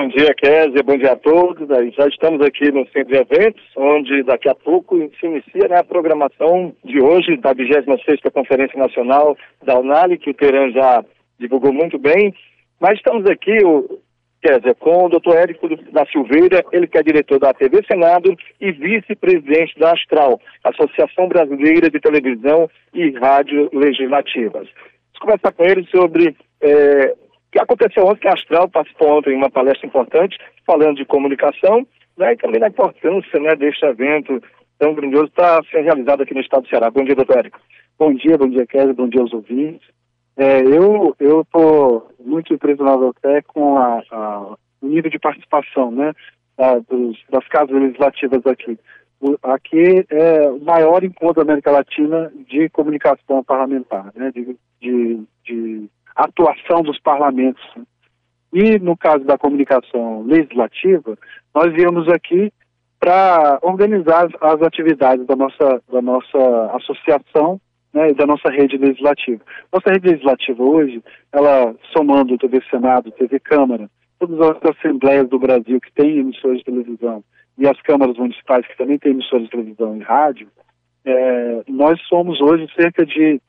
Bom dia, Kézia. Bom dia a todos. Já estamos aqui no Centro de Eventos, onde daqui a pouco se inicia né, a programação de hoje da 26ª Conferência Nacional da Unali, que o Teran já divulgou muito bem. Mas estamos aqui, o, Kézia, com o doutor Érico da Silveira, ele que é diretor da TV Senado e vice-presidente da Astral, Associação Brasileira de Televisão e Rádio Legislativas. Vamos conversar com ele sobre é, que aconteceu ontem, que a Astral participou ontem em uma palestra importante, falando de comunicação, né, e também da importância né, deste evento tão grandioso está sendo realizado aqui no estado do Ceará. Bom dia, doutor Érico. Bom dia, bom dia, Kézia, bom dia aos ouvintes. É, eu estou muito surpreso até com a, a, o nível de participação né, a, dos, das casas legislativas aqui. O, aqui é o maior encontro da América Latina de comunicação parlamentar, né, de, de, de atuação dos parlamentos. E no caso da comunicação legislativa, nós viemos aqui para organizar as, atividades da nossa, da nossa associação né, da nossa rede legislativa. Nossa rede legislativa hoje, ela somando TV Senado, TV Câmara, todas as assembleias do Brasil que têm emissoras de televisão e as câmaras municipais que também têm emissoras de televisão e rádio, é, nós somos hoje cerca de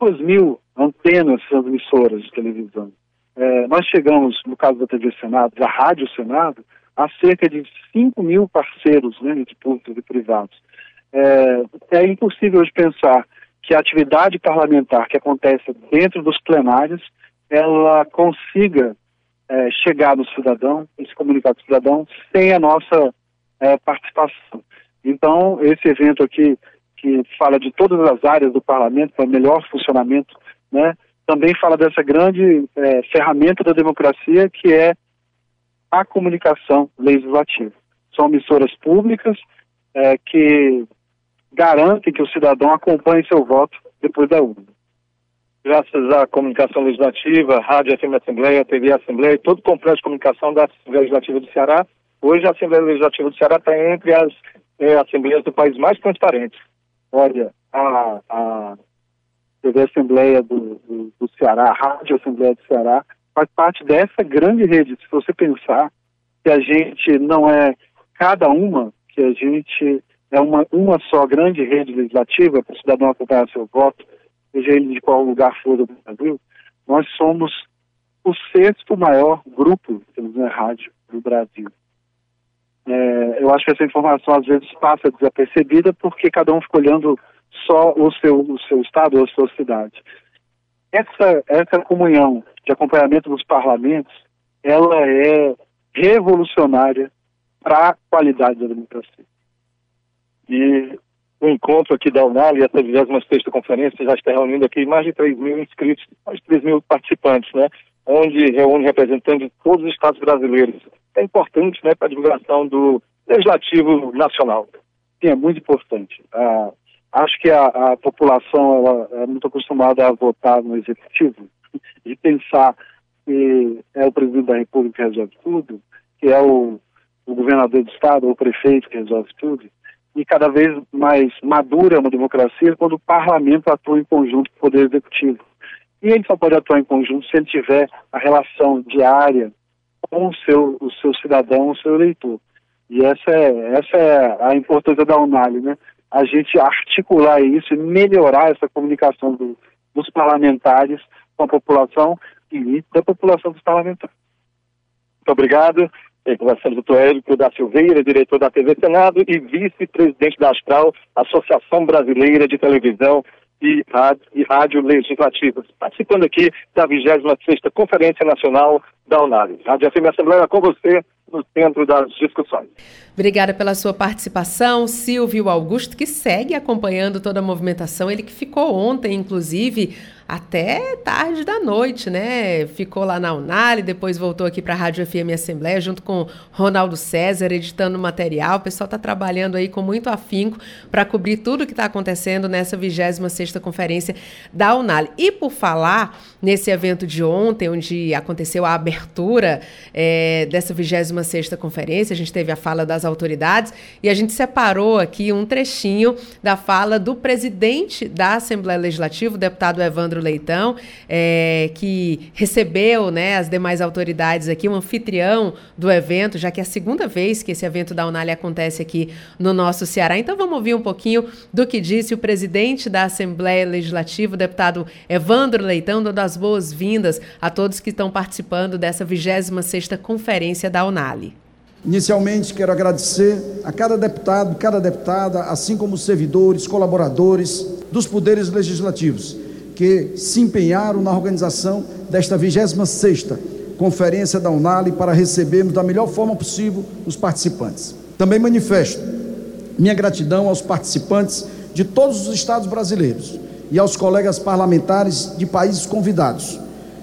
2 mil antenas transmissoras de televisão. É, nós chegamos, no caso da TV Senado, da Rádio Senado, a cerca de 5 mil parceiros né, de públicos e privados. É, é impossível hoje pensar que a atividade parlamentar que acontece dentro dos plenários, ela consiga é, chegar no cidadão e se comunicar com o cidadão sem a nossa é, participação. Então, esse evento aqui, que fala de todas as áreas do parlamento, para melhor funcionamento, né, também fala dessa grande é, ferramenta da democracia, que é a comunicação legislativa. São emissoras públicas é, que garantem que o cidadão acompanhe seu voto depois da urna. Graças à comunicação legislativa, Rádio FM Assembleia, TV Assembleia todo o complexo de comunicação da Assembleia Legislativa do Ceará, hoje a Assembleia Legislativa do Ceará está entre as é, assembleias do país mais transparentes. Olha, a, a TV Assembleia do, do, do Ceará, a Rádio Assembleia do Ceará, faz parte dessa grande rede. Se você pensar que a gente não é cada uma, que a gente é uma, uma só grande rede legislativa para o cidadão acompanhar seu voto, seja ele de qual lugar for do Brasil, nós somos o sexto maior grupo de e rádio do Brasil. É, eu acho que essa informação às vezes passa desapercebida porque cada um fica olhando só o seu, o seu estado ou a sua cidade. Essa, essa comunhão de acompanhamento dos parlamentos, ela é revolucionária para a qualidade da democracia. E o encontro aqui da Unal e essa 26 conferência já está reunindo aqui mais de 3 mil inscritos, mais de 3 mil participantes, né? Onde reúne representantes de todos os estados brasileiros. É importante, né, para a divulgação do Legislativo Nacional. Sim, é muito importante. Ah, acho que a, a população é muito acostumada a votar no Executivo e pensar que é o presidente da República que resolve tudo, que é o, o governador do estado ou o prefeito que resolve tudo e cada vez mais madura uma democracia quando o parlamento atua em conjunto com o poder executivo. E ele só pode atuar em conjunto se ele tiver a relação diária com o seu, o seu cidadão, o seu eleitor. E essa é, essa é a importância da Unali, né? A gente articular isso e melhorar essa comunicação do, dos parlamentares com a população e da população dos parlamentares. Muito obrigado. Conversamos com o Érico da Silveira, diretor da TV Senado e vice-presidente da Astral, Associação Brasileira de Televisão e Rádio, e Rádio Legislativas, participando aqui da 26ª Conferência Nacional da Unali. Rádio FM Assembleia com você no centro das discussões. Obrigada pela sua participação, Silvio Augusto, que segue acompanhando toda a movimentação, ele que ficou ontem, inclusive, até tarde da noite, né? Ficou lá na Unali, depois voltou aqui para a Rádio FM Assembleia, junto com Ronaldo César, editando material. O pessoal está trabalhando aí com muito afinco para cobrir tudo o que está acontecendo nessa 26ª Conferência da Unali. E por falar nesse evento de ontem, onde aconteceu a abertura é, dessa 26ª Conferência, a gente teve a fala das autoridades e a gente separou aqui um trechinho da fala do presidente da Assembleia Legislativa, o deputado Evandro Leandro Leitão, é, que recebeu né, as demais autoridades aqui, um anfitrião do evento, já que é a segunda vez que esse evento da Unali acontece aqui no nosso Ceará. Então vamos ouvir um pouquinho do que disse o presidente da Assembleia Legislativa, o deputado Evandro Leitão, dando as boas-vindas a todos que estão participando dessa 26ª conferência da Unali. Inicialmente, quero agradecer a cada deputado, cada deputada, assim como os servidores, colaboradores dos poderes legislativos que se empenharam na organização desta 26ª Conferência da Unali para recebermos da melhor forma possível os participantes. Também manifesto minha gratidão aos participantes de todos os estados brasileiros e aos colegas parlamentares de países convidados,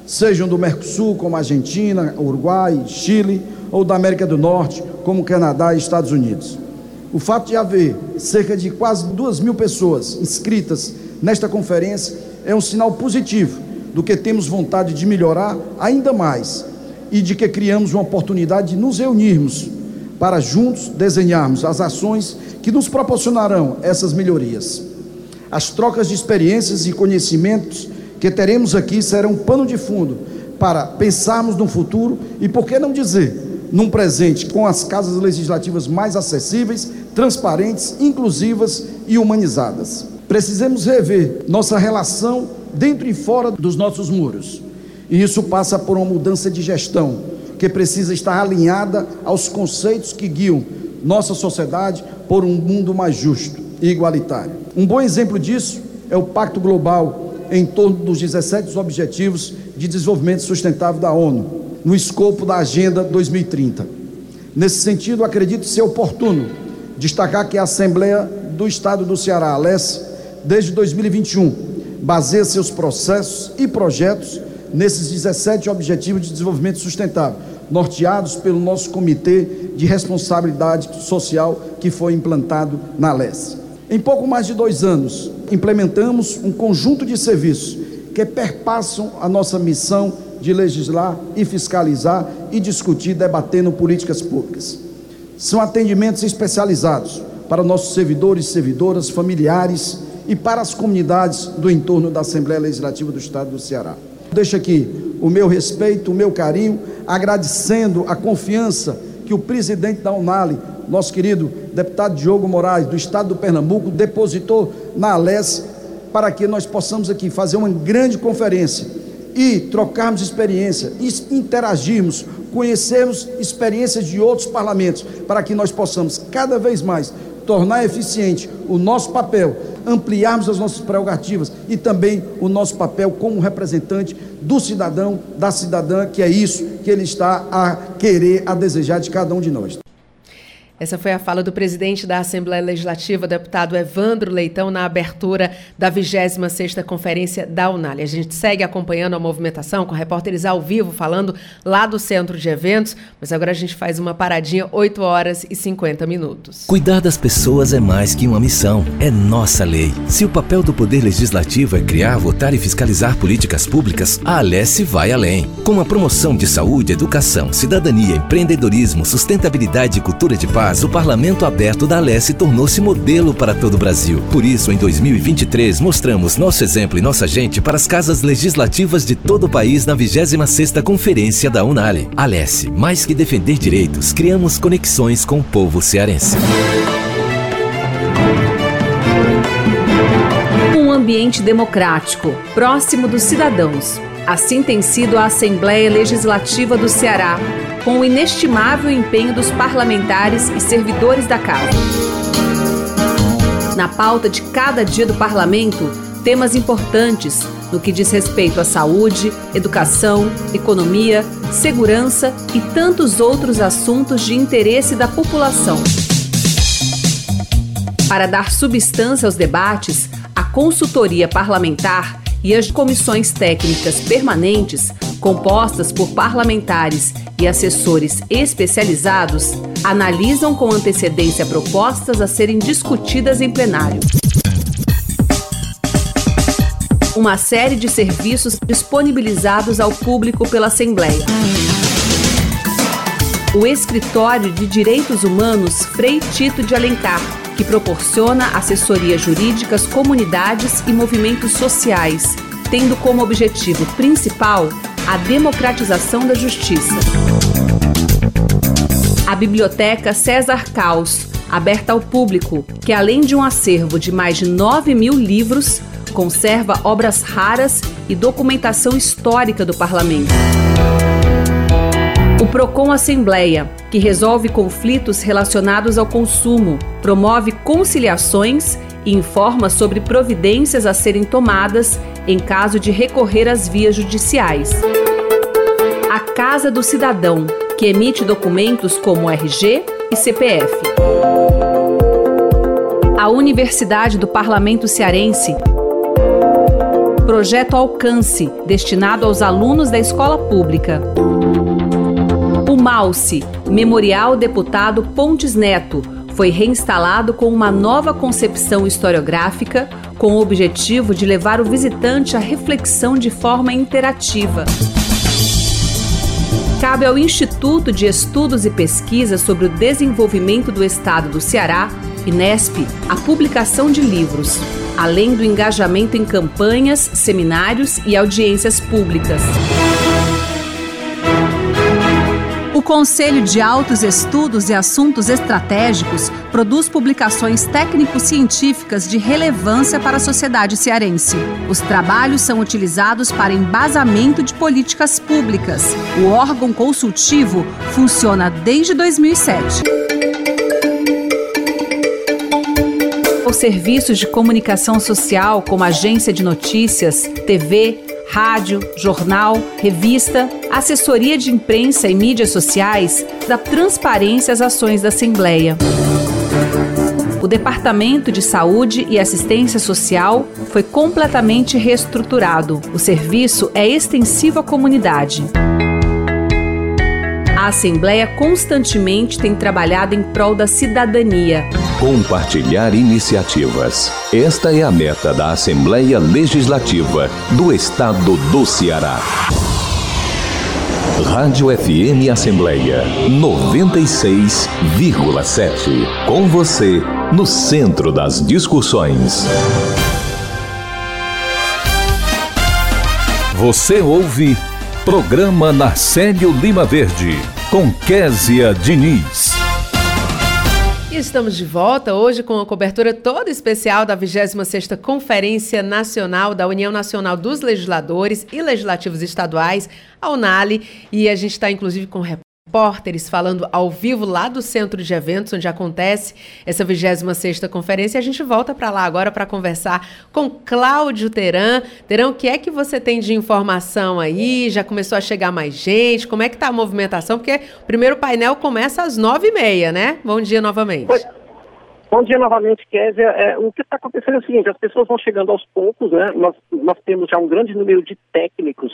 sejam do Mercosul, como Argentina, Uruguai, Chile, ou da América do Norte, como Canadá e Estados Unidos. O fato de haver cerca de quase duas mil pessoas inscritas nesta conferência é um sinal positivo do que temos vontade de melhorar ainda mais e de que criamos uma oportunidade de nos reunirmos para juntos desenharmos as ações que nos proporcionarão essas melhorias. As trocas de experiências e conhecimentos que teremos aqui serão pano de fundo para pensarmos no futuro e, por que não dizer, num presente com as casas legislativas mais acessíveis, transparentes, inclusivas e humanizadas. Precisamos rever nossa relação dentro e fora dos nossos muros. E isso passa por uma mudança de gestão, que precisa estar alinhada aos conceitos que guiam nossa sociedade por um mundo mais justo e igualitário. Um bom exemplo disso é o Pacto Global em torno dos 17 Objetivos de Desenvolvimento Sustentável da ONU, no escopo da Agenda 2030. Nesse sentido, acredito ser oportuno destacar que a Assembleia do Estado do Ceará, a desde 2021, baseia seus processos e projetos nesses 17 Objetivos de Desenvolvimento Sustentável, norteados pelo nosso Comitê de Responsabilidade Social que foi implantado na Alesse. Em pouco mais de dois anos, implementamos um conjunto de serviços que perpassam a nossa missão de legislar e fiscalizar e discutir, debatendo políticas públicas. São atendimentos especializados para nossos servidores, servidoras, familiares e para as comunidades do entorno da Assembleia Legislativa do Estado do Ceará. Deixo aqui o meu respeito, o meu carinho, agradecendo a confiança que o presidente da Unali, nosso querido deputado Diogo Moraes, do Estado do Pernambuco, depositou na Alesse para que nós possamos aqui fazer uma grande conferência e trocarmos experiência, interagirmos, conhecermos experiências de outros parlamentos, para que nós possamos cada vez mais tornar eficiente o nosso papel, ampliarmos as nossas prerrogativas e também o nosso papel como representante do cidadão, da cidadã, que é isso que ele está a querer, a desejar de cada um de nós. Essa foi a fala do presidente da Assembleia Legislativa, deputado Evandro Leitão, na abertura da 26ª Conferência da Unali. A gente segue acompanhando a movimentação com repórteres ao vivo falando lá do centro de eventos, mas agora a gente faz uma paradinha, 8 horas e 50 minutos. Cuidar das pessoas é mais que uma missão, é nossa lei. Se o papel do Poder Legislativo é criar, votar e fiscalizar políticas públicas, a Alesse vai além. Com a promoção de saúde, educação, cidadania, empreendedorismo, sustentabilidade e cultura de paz, o Parlamento Aberto da Alesse tornou-se modelo para todo o Brasil. Por isso, em 2023, mostramos nosso exemplo e nossa gente para as casas legislativas de todo o país na 26ª Conferência da Unale. Alesse, mais que defender direitos, criamos conexões com o povo cearense. Um ambiente democrático, próximo dos cidadãos. Assim tem sido a Assembleia Legislativa do Ceará, com o inestimável empenho dos parlamentares e servidores da casa. Na pauta de cada dia do parlamento, temas importantes no que diz respeito à saúde, educação, economia, segurança e tantos outros assuntos de interesse da população. Para dar substância aos debates, a consultoria parlamentar e as comissões técnicas permanentes, compostas por parlamentares e assessores especializados, analisam com antecedência propostas a serem discutidas em plenário. Uma série de serviços disponibilizados ao público pela Assembleia. O Escritório de Direitos Humanos Frei Tito de Alencar, que proporciona assessoria jurídica às comunidades e movimentos sociais, tendo como objetivo principal a democratização da justiça. A Biblioteca César Caos, aberta ao público, que além de um acervo de mais de 9 mil livros, conserva obras raras e documentação histórica do parlamento. O Procon Assembleia, que resolve conflitos relacionados ao consumo, promove conciliações e informa sobre providências a serem tomadas em caso de recorrer às vias judiciais. A Casa do Cidadão, que emite documentos como RG e CPF. A Universidade do Parlamento Cearense. Projeto Alcance, destinado aos alunos da escola pública. O MAUSE, Memorial Deputado Pontes Neto, foi reinstalado com uma nova concepção historiográfica, com o objetivo de levar o visitante à reflexão de forma interativa. Cabe ao Instituto de Estudos e Pesquisas sobre o Desenvolvimento do Estado do Ceará Inesp, a publicação de livros, além do engajamento em campanhas, seminários e audiências públicas. Conselho de Altos Estudos e Assuntos Estratégicos produz publicações técnico-científicas de relevância para a sociedade cearense. Os trabalhos são utilizados para embasamento de políticas públicas. O órgão consultivo funciona desde 2007. Os serviços de comunicação social, como agência de notícias, TV, rádio, jornal, revista, assessoria de imprensa e mídias sociais, da transparência às ações da Assembleia. O Departamento de Saúde e Assistência Social foi completamente reestruturado. O serviço é extensivo à comunidade. A Assembleia constantemente tem trabalhado em prol da cidadania. Compartilhar iniciativas. Esta é a meta da Assembleia Legislativa do Estado do Ceará. Rádio FM Assembleia 96,7. Com você, no centro das discussões. Você ouve Programa Narcélio Lima Verde, com Késia Diniz. Estamos de volta hoje com a cobertura toda especial da 26ª Conferência Nacional da União Nacional dos Legisladores e Legislativos Estaduais, a UNALI, e a gente está inclusive com repórteres falando ao vivo lá do centro de eventos onde acontece essa 26ª conferência. E a gente volta para lá agora para conversar com Cláudio Teran. Teran, o que é que você tem de informação aí? Já começou a chegar mais gente? Como é que está a movimentação? Porque o primeiro painel começa às nove e meia, né? Bom dia novamente. Bom dia novamente, Kézia. É, o que está acontecendo é o seguinte, as pessoas vão chegando aos poucos, né? Nós, nós temos já um grande número de técnicos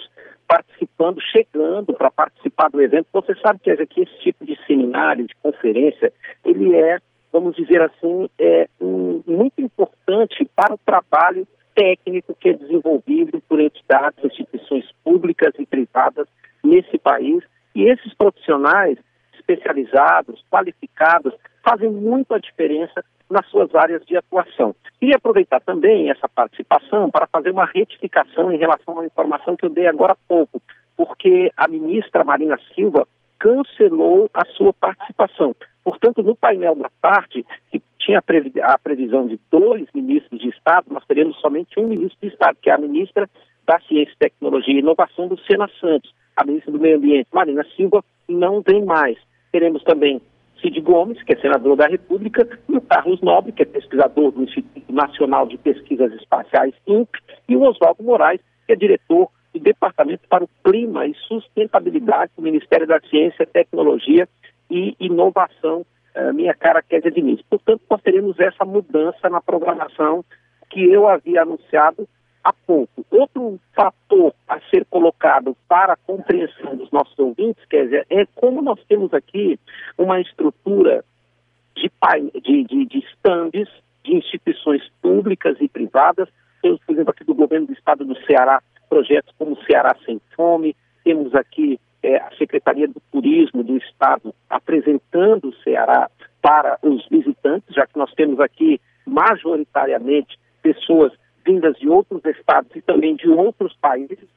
participando, chegando para participar do evento. Você sabe, que que esse tipo de seminário, de conferência, ele é, vamos dizer assim, é um, muito importante para o trabalho técnico que é desenvolvido por entidades, instituições públicas e privadas nesse país. E esses profissionais especializados, qualificados, fazem muito a diferença nas suas áreas de atuação. Queria aproveitar também essa participação para fazer uma retificação em relação à informação que eu dei agora há pouco, porque a ministra Marina Silva cancelou a sua participação. Portanto, no painel da tarde, que tinha a previsão de dois ministros de Estado, nós teremos somente um ministro de Estado, que é a ministra da Ciência, Tecnologia e Inovação, Sena Santos. A ministra do Meio Ambiente, Marina Silva, não vem mais. Teremos também Cid Gomes, que é senador da República, e o Carlos Nobre, que é pesquisador do Instituto Nacional de Pesquisas Espaciais, INPE, e o Oswaldo Moraes, que é diretor do Departamento para o Clima e Sustentabilidade do Ministério da Ciência, Tecnologia e Inovação, uh, minha cara Kézia Diniz. Portanto, nós teremos essa mudança na programação que eu havia anunciado há pouco. Outro fator a ser colocado para a compreensão dos nossos ouvintes, quer dizer, é como nós temos aqui uma estrutura de, de, de, de stands de instituições públicas e privadas. Temos, por exemplo, aqui do governo do estado do Ceará, projetos como Ceará Sem Fome, temos aqui é, a Secretaria do Turismo do Estado apresentando o Ceará para os visitantes, já que nós temos aqui majoritariamente pessoas vindas de outros estados e também de outros países,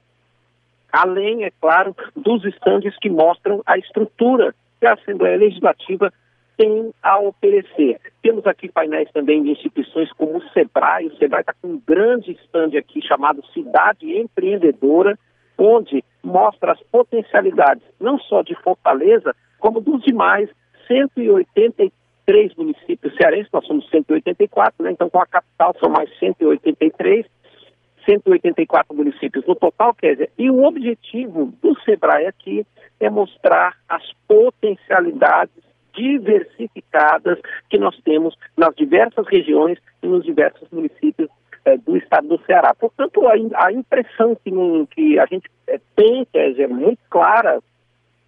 além, é claro, dos estandes que mostram a estrutura que a Assembleia Legislativa tem a oferecer. Temos aqui painéis também de instituições como o SEBRAE. O SEBRAE está com um grande stand aqui chamado Cidade Empreendedora, onde mostra as potencialidades não só de Fortaleza, como dos demais 183 três municípios cearenses, nós somos 184, né? então com a capital são mais 183, 184 municípios no total, quer dizer, e o objetivo do SEBRAE aqui é mostrar as potencialidades diversificadas que nós temos nas diversas regiões e nos diversos municípios eh, do estado do Ceará. Portanto, a, a impressão que, que, a gente eh, tem, quer dizer, muito clara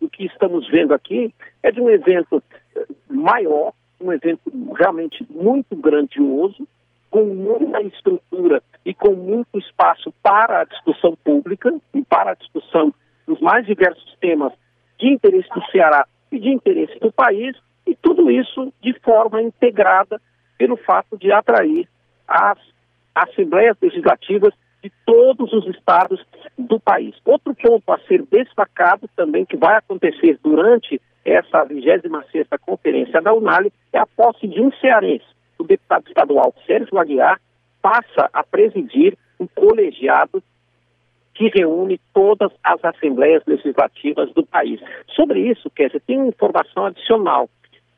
do que estamos vendo aqui, é de um evento eh, maior, um evento realmente muito grandioso, com muita estrutura e com muito espaço para a discussão pública e para a discussão dos mais diversos temas de interesse do Ceará e de interesse do país, e tudo isso de forma integrada pelo fato de atrair as assembleias legislativas de todos os estados do país. Outro ponto a ser destacado também, que vai acontecer durante essa 26ª Conferência da Unali, é a posse de um cearense. O deputado estadual Sérgio Aguiar passa a presidir um colegiado que reúne todas as assembleias legislativas do país. Sobre isso, Kézia, tem uma informação adicional.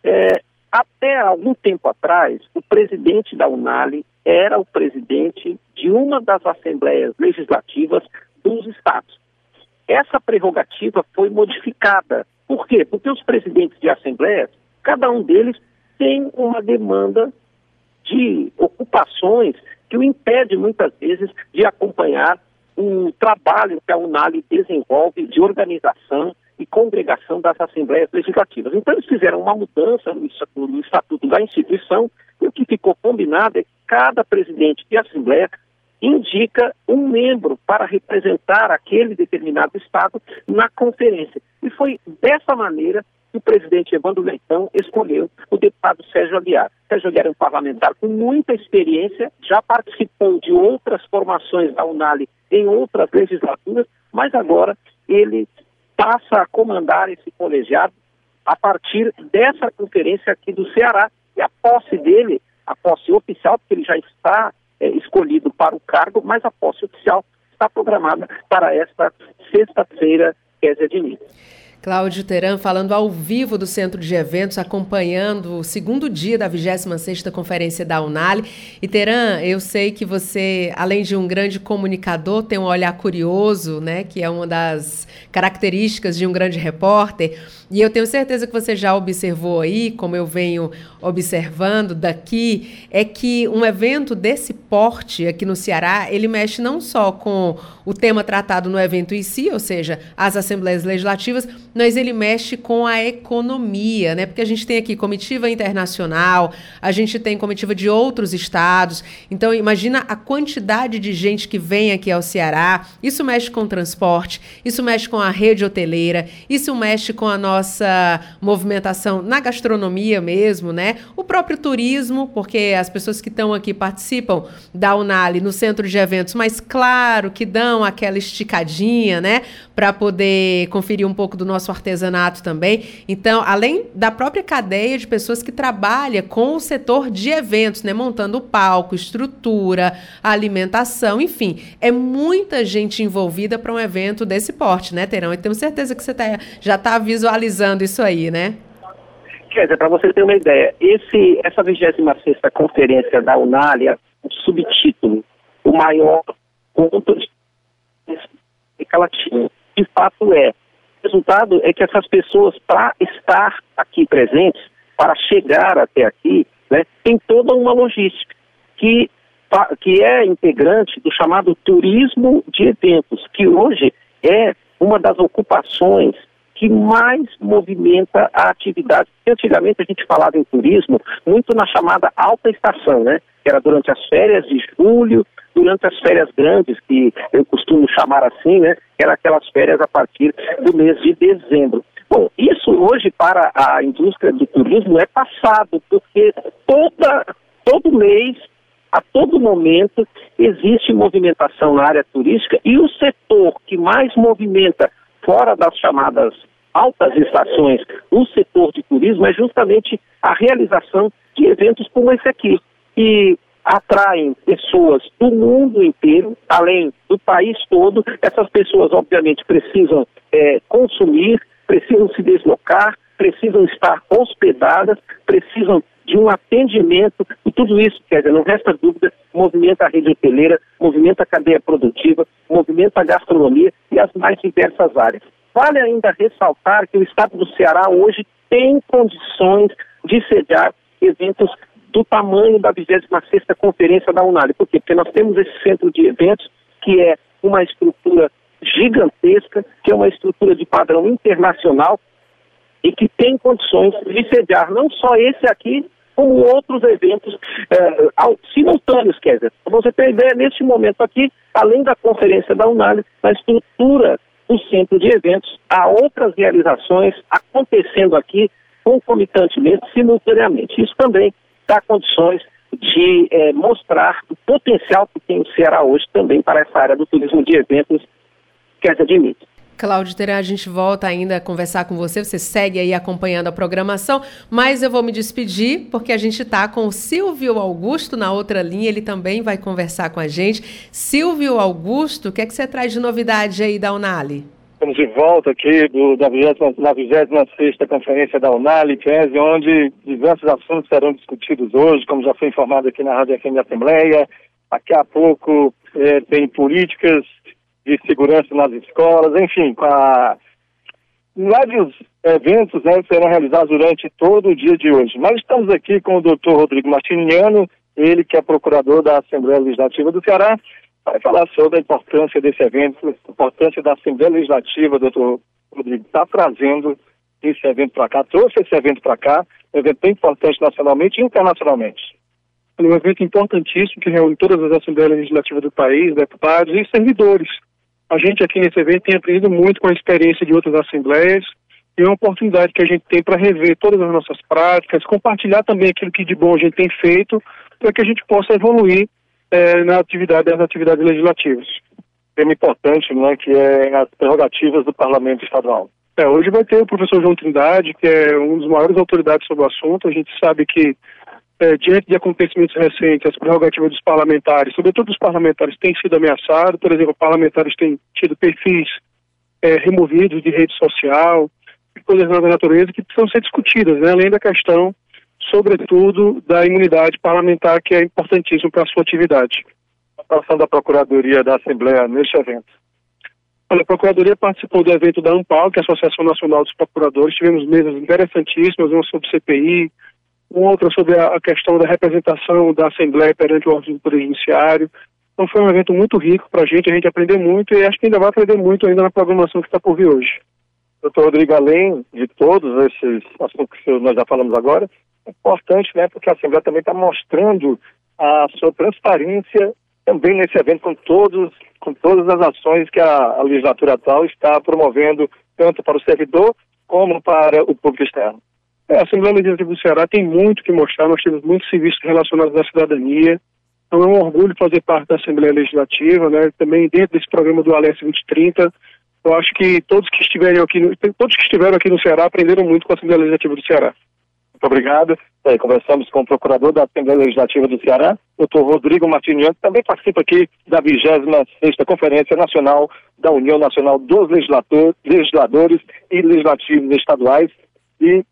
É, até algum tempo atrás, o presidente da Unali era o presidente de uma das assembleias legislativas dos estados. Essa prerrogativa foi modificada. Por quê? Porque os presidentes de assembleias, cada um deles tem uma demanda de ocupações que o impede muitas vezes de acompanhar o trabalho que a Unali desenvolve de organização e congregação das assembleias legislativas. Então eles fizeram uma mudança no estatuto, no estatuto da instituição e o que ficou combinado é que cada presidente de assembleia indica um membro para representar aquele determinado estado na conferência. E foi dessa maneira que o presidente Evandro Leitão escolheu o deputado Sérgio Aguiar. Sérgio Aguiar é um parlamentar com muita experiência, já participou de outras formações da Unali em outras legislaturas, mas agora ele passa a comandar esse colegiado a partir dessa conferência aqui do Ceará. E a posse dele, a posse oficial, porque ele já está é, escolhido para o cargo, mas a posse oficial está programada para esta sexta-feira, Kézia Diniz. Cláudio Teran falando ao vivo do Centro de Eventos, acompanhando o segundo dia da 26ª Conferência da Unali. E Teran, eu sei que você, além de um grande comunicador, tem um olhar curioso, né, que é uma das características de um grande repórter. E eu tenho certeza que você já observou aí, como eu venho observando daqui, é que um evento desse porte aqui no Ceará, ele mexe não só com o tema tratado no evento em si, ou seja, as assembleias legislativas, mas ele mexe com a economia, né? Porque a gente tem aqui comitiva internacional, a gente tem comitiva de outros estados. Então, imagina a quantidade de gente que vem aqui ao Ceará. Isso mexe com transporte, isso mexe com a rede hoteleira, isso mexe com a nossa nossa movimentação na gastronomia mesmo, né? O próprio turismo, porque as pessoas que estão aqui participam da Unali no centro de eventos, mas claro que dão aquela esticadinha, né? Para poder conferir um pouco do nosso artesanato também. Então, além da própria cadeia de pessoas que trabalha com o setor de eventos, né? Montando palco, estrutura, alimentação, enfim, é muita gente envolvida para um evento desse porte, né, Terão? E tenho certeza que você tá, já está visualizando isso aí, né? Dizer, para você ter uma ideia, esse, essa 26 conferência da Unália, o subtítulo, o maior ponto de América Latina, de fato é. O resultado é que essas pessoas, para estar aqui presentes, para chegar até aqui, né, tem toda uma logística que, que é integrante do chamado turismo de eventos, que hoje é uma das ocupações que mais movimenta a atividade. Antigamente a gente falava em turismo muito na chamada alta estação, né? Que era durante as férias de julho, durante as férias grandes, que eu costumo chamar assim, né? Eram aquelas férias a partir do mês de dezembro. Bom, isso hoje para a indústria do turismo é passado, porque toda, todo mês a todo momento existe movimentação na área turística e o setor que mais movimenta fora das chamadas altas estações no setor de turismo é justamente a realização de eventos como esse aqui, que atraem pessoas do mundo inteiro, além do país todo. Essas pessoas, obviamente, precisam é, consumir, precisam se deslocar, precisam estar hospedadas, precisam de um atendimento, e tudo isso, quer dizer, não resta dúvida, movimenta a rede hoteleira, movimenta a cadeia produtiva, movimenta a gastronomia e as mais diversas áreas. Vale ainda ressaltar que o estado do Ceará hoje tem condições de sediar eventos do tamanho da 26ª Conferência da Unali. Por quê? Porque nós temos esse centro de eventos que é uma estrutura gigantesca, que é uma estrutura de padrão internacional e que tem condições de sediar não só esse aqui, como outros eventos eh, simultâneos, quer dizer. Para você ter ideia, neste momento aqui, além da conferência da Unali, a estrutura do centro de eventos, há outras realizações acontecendo aqui concomitantemente, simultaneamente. Isso também dá condições de é, mostrar o potencial que tem o Ceará hoje também para essa área do turismo de eventos que as admite. Cláudio Terá, a gente volta ainda a conversar com você, você segue aí acompanhando a programação, mas eu vou me despedir porque a gente está com o Silvio Augusto na outra linha, ele também vai conversar com a gente. Silvio Augusto, o que é que você traz de novidade aí da Unali? Estamos de volta aqui do, da 26 Conferência da Unali, onde diversos assuntos serão discutidos hoje, como já foi informado aqui na Rádio FM Assembleia. Daqui a pouco é, tem políticas de segurança nas escolas, enfim, com a... vários eventos né, serão realizados durante todo o dia de hoje. Mas estamos aqui com o doutor Rodrigo Martiniano, ele que é procurador da Assembleia Legislativa do Ceará, vai falar sobre a importância desse evento, a importância da Assembleia Legislativa, doutor Rodrigo, está trazendo esse evento para cá, trouxe esse evento para cá, um evento bem importante nacionalmente e internacionalmente. É um evento importantíssimo que reúne todas as Assembleias Legislativas do país, deputados e servidores a gente aqui nesse evento tem aprendido muito com a experiência de outras assembleias e é uma oportunidade que a gente tem para rever todas as nossas práticas, compartilhar também aquilo que de bom a gente tem feito, para que a gente possa evoluir é, na atividade das atividades legislativas. Tema importante, né, que é as prerrogativas do Parlamento Estadual. É, hoje vai ter o professor João Trindade, que é um dos maiores autoridades sobre o assunto. A gente sabe que é, diante de acontecimentos recentes, as prerrogativas dos parlamentares, sobretudo dos parlamentares, têm sido ameaçadas. Por exemplo, parlamentares têm tido perfis é, removidos de rede social, coisas da natureza que precisam ser discutidas, né? além da questão, sobretudo, da imunidade parlamentar, que é importantíssimo para a sua atividade. A atuação da Procuradoria da Assembleia neste evento. Olha, a Procuradoria participou do evento da ANPAL, que é a Associação Nacional dos Procuradores. Tivemos mesas interessantíssimas, uma sobre CPI, outra sobre a questão da representação da Assembleia perante o órgão do Judiciário. Então foi um evento muito rico para a gente, a gente aprendeu muito e acho que ainda vai aprender muito ainda na programação que está por vir hoje. Doutor Rodrigo, além de todos esses assuntos que nós já falamos agora, importante, né, porque a Assembleia também está mostrando a sua transparência também nesse evento com todos com todas as ações que a, a legislatura atual está promovendo tanto para o servidor como para o público externo. É, a Assembleia Legislativa do Ceará tem muito que mostrar, nós temos muitos serviços relacionados à cidadania, então é um orgulho fazer parte da Assembleia Legislativa, né? também dentro desse programa do Alesse 2030, eu acho que todos que estiverem aqui, todos que estiveram aqui no Ceará aprenderam muito com a Assembleia Legislativa do Ceará. Muito obrigado. É, conversamos com o procurador da Assembleia Legislativa do Ceará, doutor Rodrigo Martiniano, que também participa aqui da 26ª Conferência Nacional da União Nacional dos Legisladores e Legislativos Estaduais e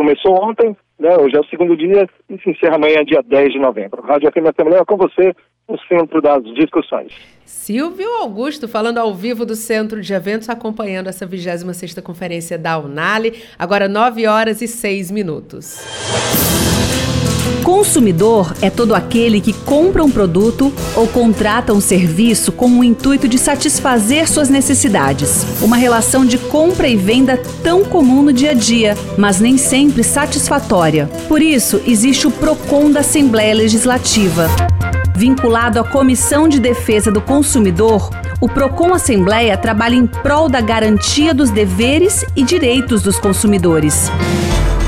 Começou ontem, né, hoje é o segundo dia e se encerra amanhã, dia 10 de novembro. Rádio FM Assembleia com você, no centro das discussões. Silvio Augusto falando ao vivo do Centro de Eventos, acompanhando essa 26ª Conferência da Unali, agora 9 horas e 6 minutos. Consumidor é todo aquele que compra um produto ou contrata um serviço com o intuito de satisfazer suas necessidades. Uma relação de compra e venda tão comum no dia a dia, mas nem sempre satisfatória. Por isso, existe o PROCON da Assembleia Legislativa. Vinculado à Comissão de Defesa do Consumidor, o Procon Assembleia trabalha em prol da garantia dos deveres e direitos dos consumidores.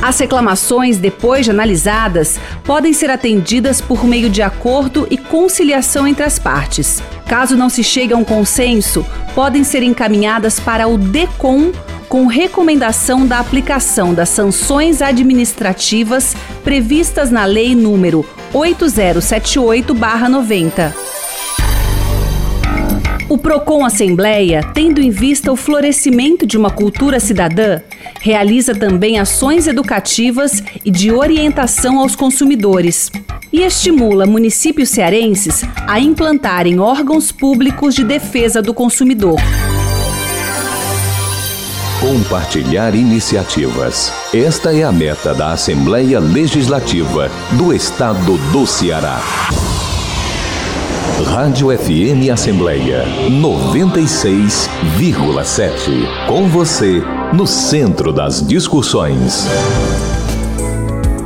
As reclamações, depois de analisadas, podem ser atendidas por meio de acordo e conciliação entre as partes. Caso não se chegue a um consenso, podem ser encaminhadas para o DECOM com recomendação da aplicação das sanções administrativas previstas na Lei número 8078-90. O Procon Assembleia, tendo em vista o florescimento de uma cultura cidadã, realiza também ações educativas e de orientação aos consumidores e estimula municípios cearenses a implantarem órgãos públicos de defesa do consumidor. Compartilhar iniciativas. Esta é a meta da Assembleia Legislativa do Estado do Ceará. Rádio FM Assembleia 96,7. Com você, no centro das discussões.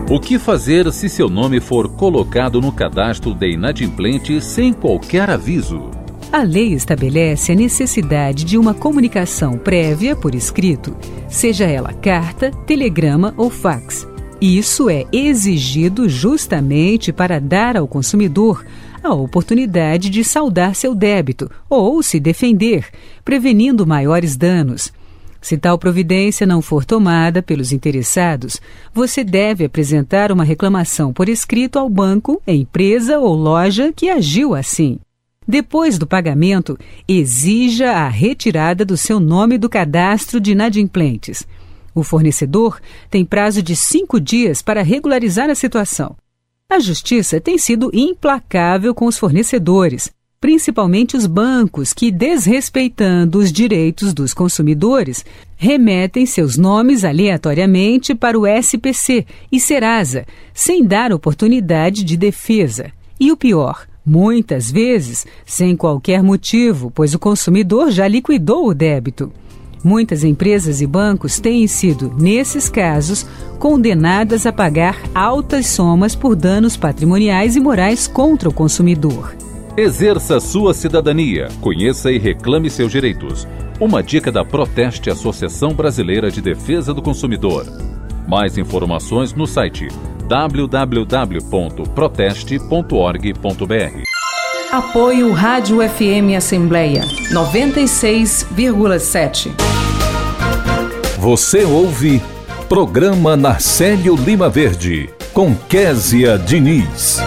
O que fazer se seu nome for colocado no cadastro de inadimplente sem qualquer aviso? A lei estabelece a necessidade de uma comunicação prévia por escrito, seja ela carta, telegrama ou fax Isso é exigido justamente para dar ao consumidor a oportunidade de saldar seu débito ou se defender, prevenindo maiores danos. Se tal providência não for tomada pelos interessados, você deve apresentar uma reclamação por escrito ao banco, empresa ou loja que agiu assim. Depois do pagamento, exija a retirada do seu nome do cadastro de inadimplentes. O fornecedor tem prazo de cinco dias para regularizar a situação. A justiça tem sido implacável com os fornecedores, principalmente os bancos que, desrespeitando os direitos dos consumidores, remetem seus nomes aleatoriamente para o SPC e Serasa, sem dar oportunidade de defesa. E o pior, muitas vezes sem qualquer motivo, pois o consumidor já liquidou o débito. Muitas empresas e bancos têm sido, nesses casos, condenadas a pagar altas somas por danos patrimoniais e morais contra o consumidor. Exerça sua cidadania, conheça e reclame seus direitos. Uma dica da Proteste Associação Brasileira de Defesa do Consumidor. Mais informações no site www.proteste.org.br. Apoio Rádio FM Assembleia 96,7. Você ouve Programa Narcélio Lima Verde, com Késia Diniz.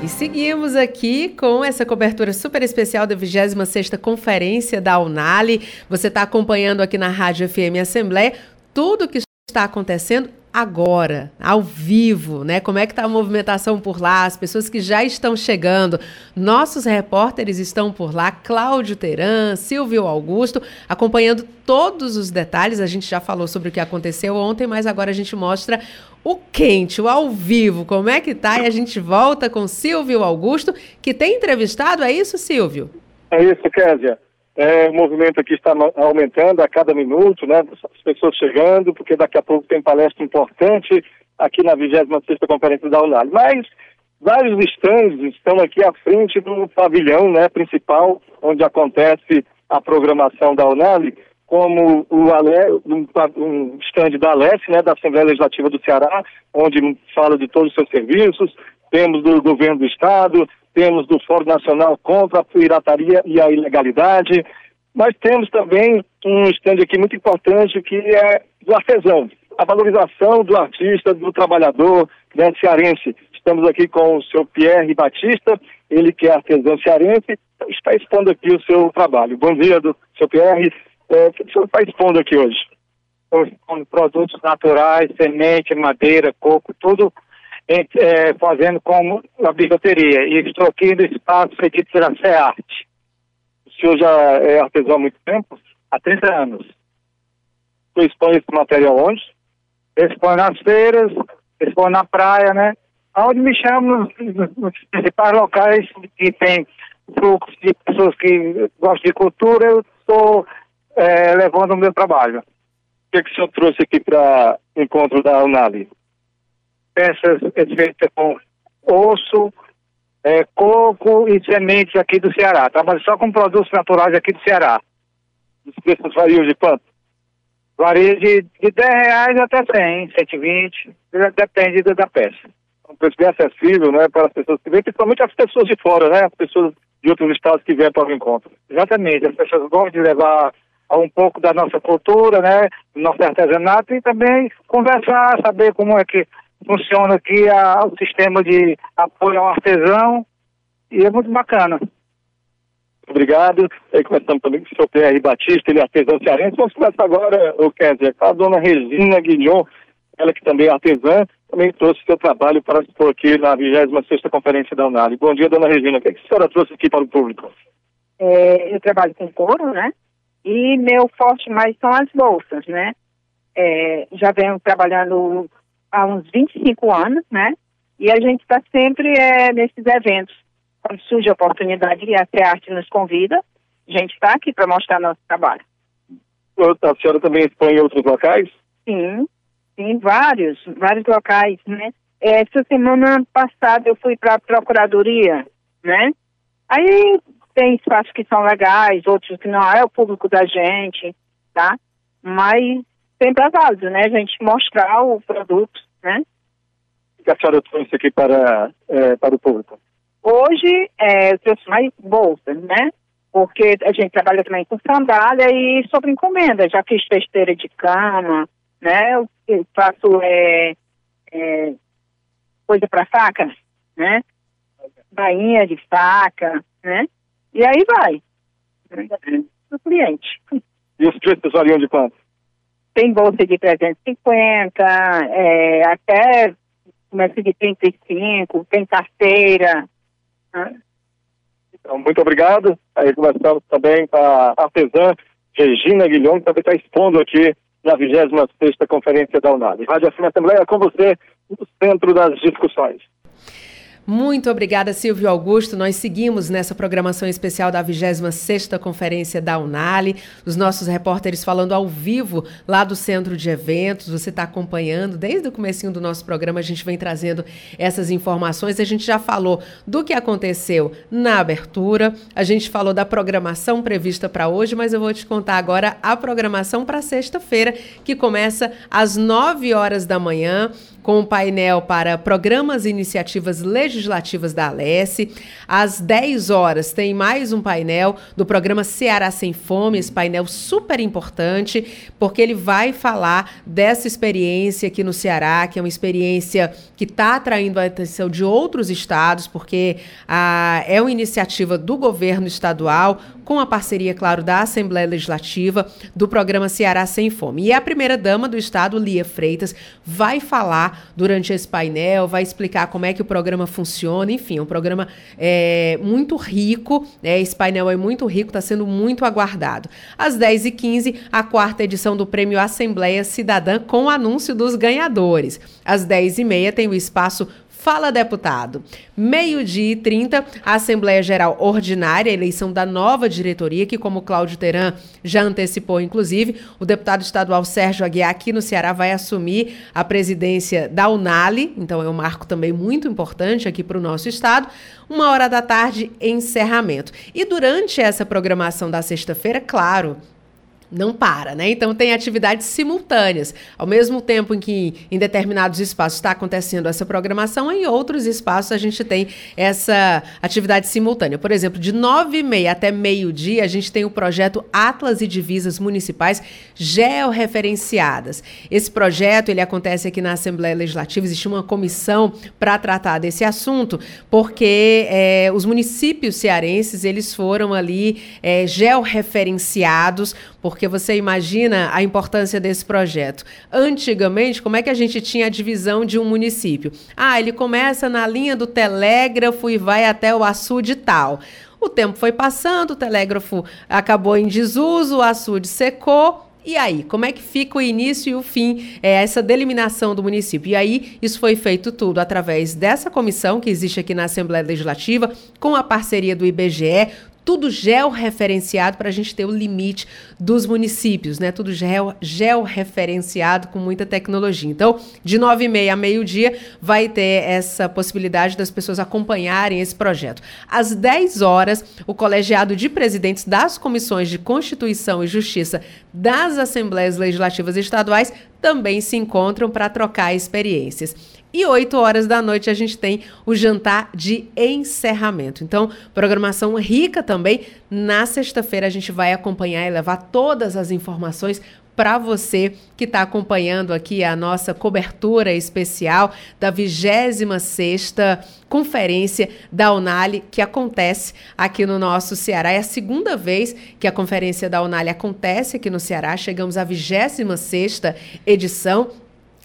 E seguimos aqui com essa cobertura super especial da 26ª Conferência da Unali. Você está acompanhando aqui na Rádio FM Assembleia tudo o que está acontecendo agora, ao vivo, né? Como é que está a movimentação por lá, as pessoas que já estão chegando. Nossos repórteres estão por lá, Cláudio Teran, Silvio Augusto, acompanhando todos os detalhes. A gente já falou sobre o que aconteceu ontem, mas agora a gente mostra o quente, o ao vivo, como é que tá? E a gente volta com Silvio Augusto, que tem entrevistado, é isso, Silvio? É isso, Késia. É, o movimento aqui está aumentando a cada minuto, né? As pessoas chegando, porque daqui a pouco tem palestra importante aqui na 26ª Conferência da UNAL. Mas vários estandes estão aqui à frente do pavilhão né, principal, onde acontece a programação da UNAL, como o Ale, um, um stand da Alesse, né, da Assembleia Legislativa do Ceará, onde fala de todos os seus serviços, temos do governo do Estado, temos do Fórum Nacional contra a pirataria e a ilegalidade, mas temos também um stand aqui muito importante que é do artesão, a valorização do artista, do trabalhador né, cearense. Estamos aqui com o seu Pierre Batista, ele que é artesão cearense, está expondo aqui o seu trabalho. Bom dia, do seu Pierre. É, o que o senhor está expondo aqui hoje? Estou expondo produtos naturais, semente, madeira, coco, tudo é, fazendo como a bijuteria. E aqui no espaço feito pela SEARTE. O senhor já é artesão há muito tempo? Há 30 anos. Você expõe esse material onde? Expõe nas feiras, expõe na praia, né? Onde me chamam nos, nos principais locais que tem fluxo de pessoas que gostam de cultura, eu estou é, levando o meu trabalho. O que, é que o senhor trouxe aqui para o encontro da Unali? Peças feitas com osso, é, coco e sementes aqui do Ceará. Trabalho só com produtos naturais aqui do Ceará. Os preços variam de quanto? Varia de, de 10 reais até 100, 120, depende da peça. É um preço bem acessível, né, para as pessoas que vêm, principalmente as pessoas de fora, né, as pessoas de outros estados que vêm para o encontro. Exatamente, as pessoas gostam de levar um pouco da nossa cultura, né, do nosso artesanato e também conversar, saber como é que funciona aqui a, o sistema de apoio ao artesão e é muito bacana. Obrigado. E aí começamos também com o senhor Pierre Batista, ele é artesão cearense. Vamos começar agora, o dizer, com a dona Regina Guignon, ela que também é artesã, também trouxe seu trabalho para expor aqui na 26ª Conferência da Unali. Bom dia, dona Regina. O que, é que a senhora trouxe aqui para o público? É, eu trabalho com couro, né? E meu forte mais são as bolsas, né? É, já venho trabalhando há uns 25 anos, né? E a gente está sempre é, nesses eventos. Quando surge a oportunidade e a arte nos convida, a gente está aqui para mostrar nosso trabalho. A senhora também expõe em outros locais? Sim, sim, vários, vários locais, né? Essa semana passada eu fui para a Procuradoria, né? Aí tem espaços que são legais, outros que não é o público da gente, tá? Mas sempre é válido, né? A gente mostrar o produto, né? O que a senhora trouxe aqui para, é, para o público? Hoje, é, eu trouxe mais bolsas, né? Porque a gente trabalha também com sandália e sobre encomenda. Já fiz festeira de cama, né? Eu, eu faço é, é, coisa para faca, né? Bainha de faca, né? E aí vai. O cliente. E os preços variam de quanto? Tem bolsa de 350, é, até começa de 35, tem carteira. Né? Então, muito obrigado. Aí começamos também com a artesã Regina Guilhom, que também está expondo aqui na 26ª Conferência da UNAD. Rádio Assembleia com você no centro das discussões. Muito obrigada, Silvio Augusto. Nós seguimos nessa programação especial da 26ª Conferência da Unali. Os nossos repórteres falando ao vivo lá do Centro de Eventos. Você está acompanhando desde o comecinho do nosso programa, a gente vem trazendo essas informações. A gente já falou do que aconteceu na abertura, a gente falou da programação prevista para hoje, mas eu vou te contar agora a programação para sexta-feira, que começa às 9 horas da manhã com um painel para programas e iniciativas legislativas da Alesse. Às 10 horas tem mais um painel do programa Ceará Sem Fome, esse painel super importante, porque ele vai falar dessa experiência aqui no Ceará, que é uma experiência que está atraindo a atenção de outros estados, porque a, é uma iniciativa do governo estadual, com a parceria, claro, da Assembleia Legislativa, do programa Ceará Sem Fome. E a primeira-dama do estado, Lia Freitas, vai falar durante esse painel, vai explicar como é que o programa funciona, enfim, é um programa é, muito rico, né? esse painel é muito rico, está sendo muito aguardado. Às 10h15, a quarta edição do Prêmio Assembleia Cidadã com o anúncio dos ganhadores. Às 10h30 tem o espaço Fala Deputado. Meio-dia e 30, a Assembleia Geral Ordinária, eleição da nova diretoria, que, como Cláudio Teran já antecipou, inclusive, o deputado estadual Sérgio Aguiar, aqui no Ceará, vai assumir a presidência da Unali, então é um marco também muito importante aqui para o nosso estado. Uma hora da tarde, encerramento. E durante essa programação da sexta-feira, claro, não para, né? Então tem atividades simultâneas. Ao mesmo tempo em que em determinados espaços está acontecendo essa programação, em outros espaços a gente tem essa atividade simultânea. Por exemplo, de nove e meia até meio-dia, a gente tem o projeto Atlas e Divisas Municipais Georreferenciadas. Esse projeto ele acontece aqui na Assembleia Legislativa, existe uma comissão para tratar desse assunto, porque é, os municípios cearenses eles foram ali é, georreferenciados porque você imagina a importância desse projeto. Antigamente, como é que a gente tinha a divisão de um município? Ah, ele começa na linha do telégrafo e vai até o açude tal. O tempo foi passando, o telégrafo acabou em desuso, o açude secou, e aí, como é que fica o início e o fim, é, essa delimitação do município? E aí, isso foi feito tudo através dessa comissão que existe aqui na Assembleia Legislativa, com a parceria do IBGE, tudo georreferenciado para a gente ter o limite dos municípios, né? Tudo geo, georreferenciado com muita tecnologia. Então, de nove e meia a meio-dia, vai ter essa possibilidade das pessoas acompanharem esse projeto. Às 10 horas, o colegiado de presidentes das comissões de Constituição e Justiça das Assembleias Legislativas Estaduais também se encontram para trocar experiências. E 8 horas da noite a gente tem o jantar de encerramento. Então, programação rica também. Na sexta-feira a gente vai acompanhar e levar todas as informações para você que está acompanhando aqui a nossa cobertura especial da 26ª conferência da Unali que acontece aqui no nosso Ceará. É a segunda vez que a conferência da Unali acontece aqui no Ceará. Chegamos à 26ª edição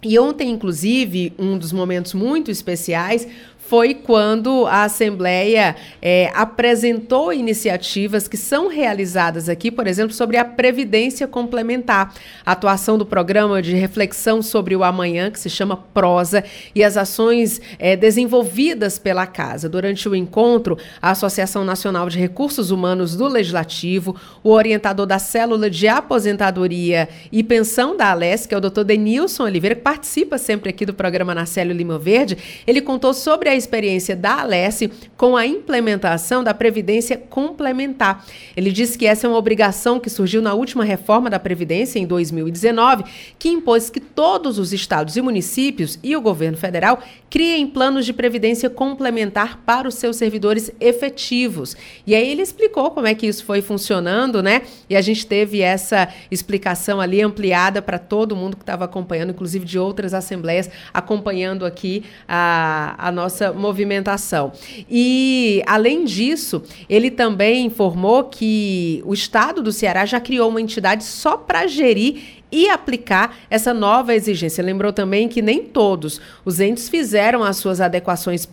e ontem, inclusive, um dos momentos muito especiais foi quando a Assembleia é, apresentou iniciativas que são realizadas aqui, por exemplo, sobre a Previdência Complementar, a atuação do programa de reflexão sobre o amanhã, que se chama Prosa, e as ações é, desenvolvidas pela Casa. Durante o encontro, a Associação Nacional de Recursos Humanos do Legislativo, o orientador da Célula de Aposentadoria e Pensão da Alesc, que é o doutor Denilson Oliveira, que participa sempre aqui do programa Narcélio Lima Verde, ele contou sobre a experiência da Alesse com a implementação da Previdência Complementar. Ele disse que essa é uma obrigação que surgiu na última reforma da Previdência, em 2019, que impôs que todos os estados e municípios e o governo federal criem planos de previdência complementar para os seus servidores efetivos. E aí ele explicou como é que isso foi funcionando, né? E a gente teve essa explicação ali ampliada para todo mundo que estava acompanhando, inclusive de outras assembleias, acompanhando aqui a, a nossa movimentação. E, além disso, ele também informou que o estado do Ceará já criou uma entidade só para gerir e aplicar essa nova exigência. Lembrou também que nem todos os entes fizeram as suas adequações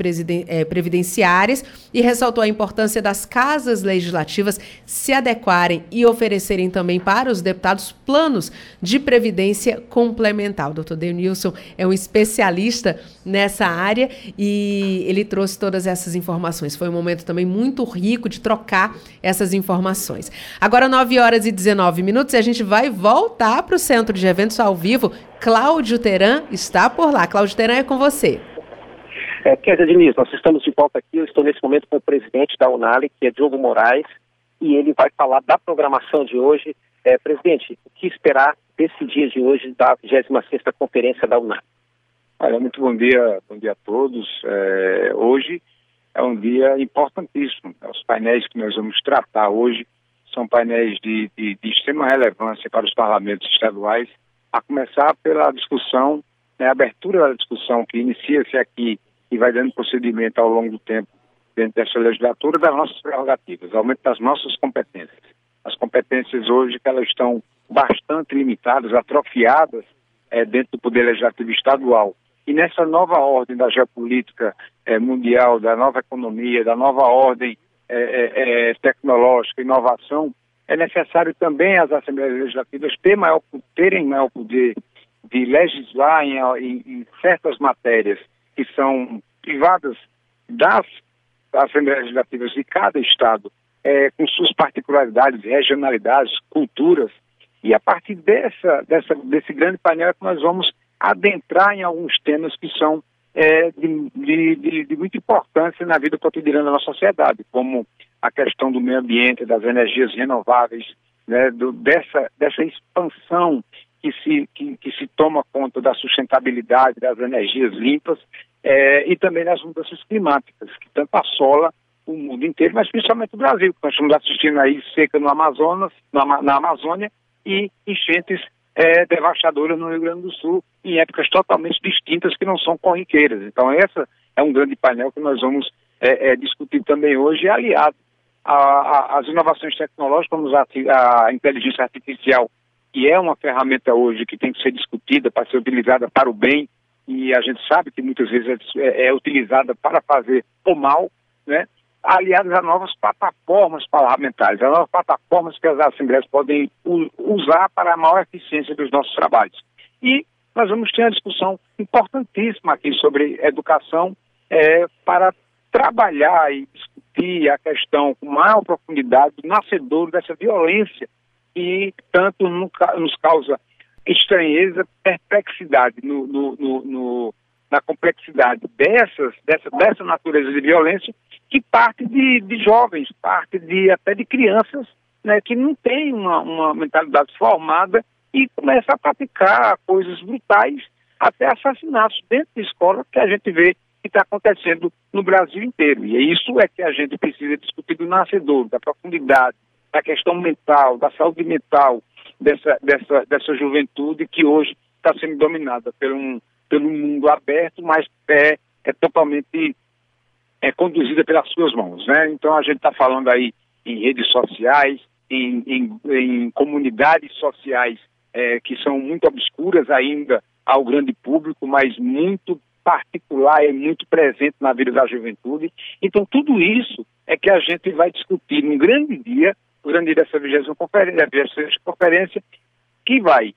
eh, previdenciárias e ressaltou a importância das casas legislativas se adequarem e oferecerem também para os deputados planos de previdência complementar. O doutor Denilson é um especialista nessa área e ele trouxe todas essas informações. Foi um momento também muito rico de trocar essas informações. Agora, 9 horas e 19 minutos, e a gente vai voltar para o Centro de Eventos ao vivo. Cláudio Teran está por lá. Cláudio Teran é com você. É, Kézia Diniz, nós estamos de volta aqui. Eu estou nesse momento com o presidente da Unali, que é Diogo Moraes, e ele vai falar da programação de hoje. É, presidente, o que esperar desse dia de hoje da 26ª Conferência da Unali? Olha, muito bom dia, bom dia a todos. É, hoje é um dia importantíssimo. Os painéis que nós vamos tratar hoje são painéis de, de, de extrema relevância para os parlamentos estaduais, a começar pela discussão, né, a abertura da discussão que inicia-se aqui e vai dando procedimento ao longo do tempo dentro dessa legislatura das nossas prerrogativas, aumento das nossas competências. As competências hoje que elas estão bastante limitadas, atrofiadas é, dentro do Poder Legislativo Estadual. E nessa nova ordem da geopolítica é, mundial, da nova economia, da nova ordem é, é, é, tecnológica, inovação, é necessário também as Assembleias Legislativas ter maior, terem maior poder de legislar em, em, em certas matérias que são privadas das Assembleias Legislativas de cada Estado, é, com suas particularidades, regionalidades, culturas, e a partir dessa, dessa, desse grande painel é que nós vamos adentrar em alguns temas que são é, de, de, de, muita importância na vida cotidiana da nossa sociedade, como a questão do meio ambiente, das energias renováveis, né, do, dessa, dessa expansão que se, que, que, se toma conta da sustentabilidade das energias limpas é, e também das mudanças climáticas, que tanto assola o mundo inteiro, mas principalmente o Brasil, nós estamos assistindo aí seca no Amazonas, na, na Amazônia e enchentes é, devastadora no Rio Grande do Sul, em épocas totalmente distintas que não são corriqueiras. Então, essa é um grande painel que nós vamos é, é, discutir também hoje, aliado às inovações tecnológicas, como a, a inteligência artificial, que é uma ferramenta hoje que tem que ser discutida para ser utilizada para o bem, e a gente sabe que muitas vezes é, é utilizada para fazer o mal, né? Aliadas a novas plataformas parlamentares, a novas plataformas que as assembleias podem usar para a maior eficiência dos nossos trabalhos. E nós vamos ter uma discussão importantíssima aqui sobre educação é, para trabalhar e discutir a questão com maior profundidade do nascedor dessa violência que tanto nos causa estranheza, perplexidade no, no, no, no na complexidade dessas, dessa, dessa natureza de violência que parte de, de jovens, parte de até de crianças, né, que não têm uma, uma mentalidade formada e começa a praticar coisas brutais, até assassinatos dentro de escola que a gente vê que está acontecendo no Brasil inteiro. E isso é que a gente precisa discutir do nascedor, da profundidade, da questão mental, da saúde mental dessa, dessa, dessa juventude que hoje está sendo dominada por um, pelo mundo aberto, mas é, é totalmente é conduzida pelas suas mãos, né? Então a gente está falando aí em redes sociais, em, em, em comunidades sociais é, que são muito obscuras ainda ao grande público, mas muito particular e muito presente na vida da juventude. Então tudo isso é que a gente vai discutir num grande dia, dia dessa 20 conferência, conferência, que vai,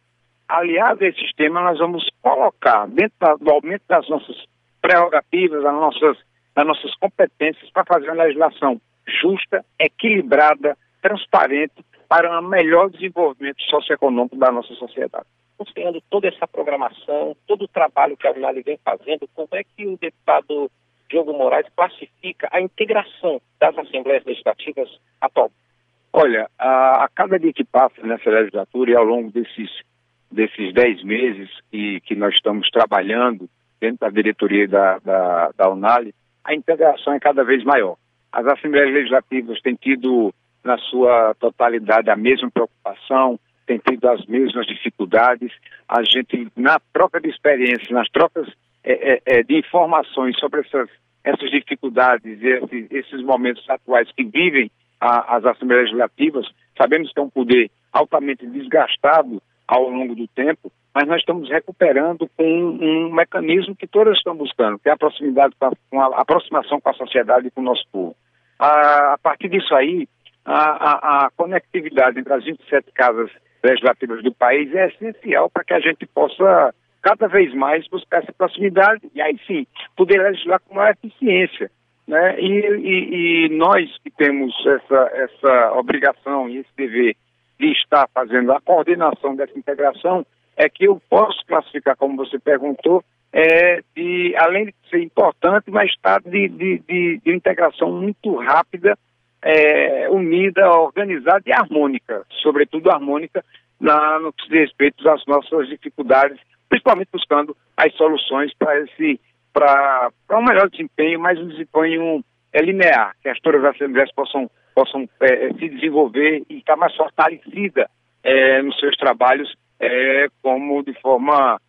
aliado a esse temas, nós vamos colocar dentro do aumento das nossas prerrogativas, das nossas das nossas competências para fazer uma legislação justa, equilibrada, transparente para um melhor desenvolvimento socioeconômico da nossa sociedade. Considerando toda essa programação, todo o trabalho que a Unali vem fazendo, como é que o deputado Diogo Moraes classifica a integração das Assembleias Legislativas atual? Olha, a, a cada dia que passa nessa legislatura e ao longo desses desses dez meses que, que nós estamos trabalhando dentro da diretoria da, da, da Unali, a integração é cada vez maior. As Assembleias Legislativas têm tido, na sua totalidade, a mesma preocupação, têm tido as mesmas dificuldades. A gente, na troca de experiência, nas trocas é, é, é de informações sobre essas, essas dificuldades, esses, esses momentos atuais que vivem a, as Assembleias Legislativas, sabemos que é um poder altamente desgastado ao longo do tempo, mas nós estamos recuperando com um, um mecanismo que todas estão buscando, que é a proximidade, com a, a aproximação com a sociedade e com o nosso povo. A, a partir disso aí, a, a, conectividade entre as 27 casas legislativas do país é essencial para que a gente possa cada vez mais buscar essa proximidade e aí sim poder legislar com maior eficiência. Né? E, e, e nós que temos essa, essa obrigação e esse dever de estar fazendo a coordenação dessa integração, é que eu posso classificar, como você perguntou, é, de, além de ser importante, mas está de, de, de, de integração muito rápida, é, unida, organizada e harmônica, sobretudo harmônica na, no que se respeito às nossas dificuldades, principalmente buscando as soluções para esse para um melhor desempenho, mas um desempenho é, linear, que as todas as possam possam é, se desenvolver e estar mais fortalecida é, nos seus trabalhos, é, como de forma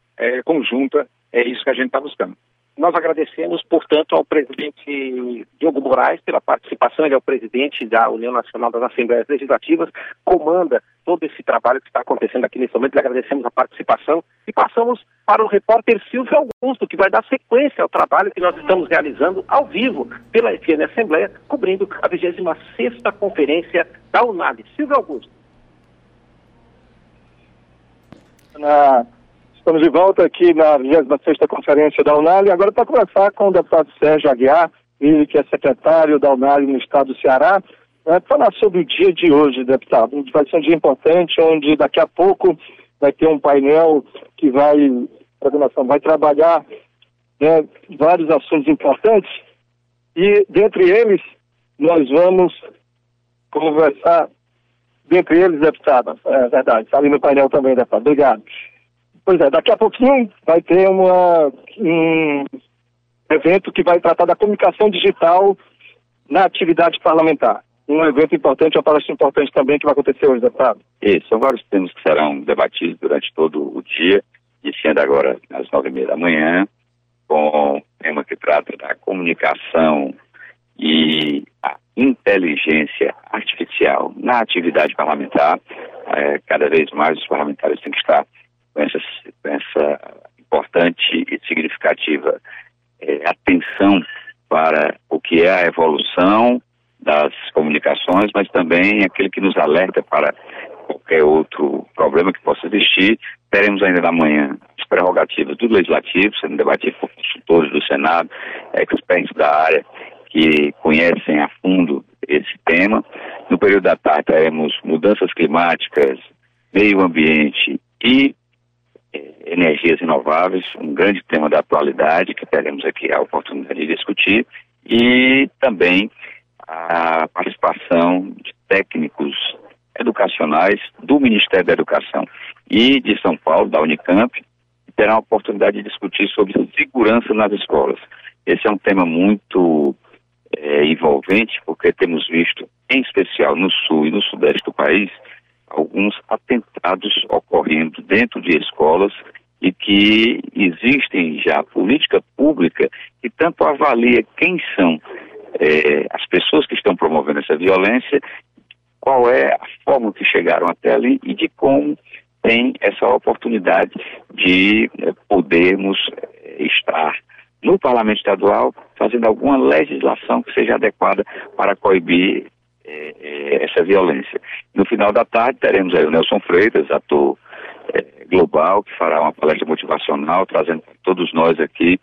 conjunta, é isso que a gente está buscando. Nós agradecemos, portanto, ao presidente Diogo Moraes pela participação. Ele é o presidente da União Nacional das Assembleias Legislativas, comanda todo esse trabalho que está acontecendo aqui nesse momento. Lhe agradecemos a participação e passamos para o repórter Silvio Augusto, que vai dar sequência ao trabalho que nós estamos realizando ao vivo pela FN Assembleia, cobrindo a 26ª Conferência da UNAB. Silvio Augusto. Na Estamos de volta aqui na 26ª Conferência da Unali, agora para conversar com o deputado Sérgio Aguiar, ele que é secretário da Unali no estado do Ceará, né, falar sobre o dia de hoje, deputado. Vai ser um dia importante, onde daqui a pouco vai ter um painel que vai, a vai trabalhar né, vários assuntos importantes, e dentre eles, nós vamos conversar, dentre eles, deputada, é verdade, está ali no painel também, deputado. Obrigado. Pois é, daqui a pouquinho vai ter uma, um evento que vai tratar da comunicação digital na atividade parlamentar. Um evento importante, uma palestra importante também que vai acontecer hoje, deputado. E são vários temas que serão debatidos durante todo o dia, iniciando agora às nove e meia da manhã, com tema que trata da comunicação e a inteligência artificial na atividade parlamentar. É, cada vez mais os parlamentares têm que estar com essa, com essa importante e significativa é, atenção para o que é a evolução das comunicações, mas também aquele que nos alerta para qualquer outro problema que possa existir. Teremos ainda na manhã as prerrogativas do Legislativo, sendo debatido por consultores do Senado, expertos da área, que conhecem a fundo esse tema. No período da tarde teremos mudanças climáticas, meio ambiente e energias renováveis, um grande tema da atualidade que teremos aqui a oportunidade de discutir, e também a participação de técnicos educacionais do Ministério da Educação e de São Paulo, da Unicamp, que terão a oportunidade de discutir sobre segurança nas escolas. Esse é um tema muito é, envolvente, porque temos visto, em especial no sul e no sudeste do país, alguns atentados ocorrendo dentro de escolas e que existem já. Política pública que tanto avalia quem são é, as pessoas que estão promovendo essa violência, qual é a forma que chegaram até ali e de como tem essa oportunidade de é, podermos é, estar no Parlamento Estadual fazendo alguma legislação que seja adequada para coibir essa violência. No final da tarde teremos aí o Nelson Freitas, ator é, global, que fará uma palestra motivacional, trazendo para todos nós aqui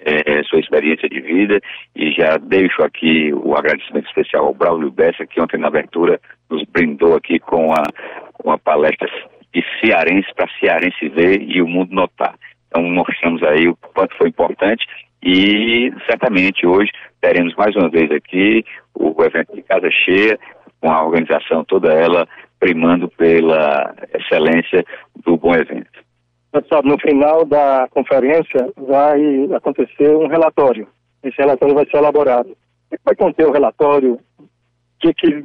é, sua experiência de vida e já deixo aqui o agradecimento especial ao Braulio Bessa, que ontem na abertura nos brindou aqui com a, uma palestra de cearense para cearense ver e o mundo notar. Então mostramos aí o quanto foi importante E certamente hoje teremos mais uma vez aqui o evento de casa cheia, com a organização toda ela primando pela excelência do bom evento. Sabe, no final da conferência vai acontecer um relatório. Esse relatório vai ser elaborado. O que vai conter o relatório? Que, que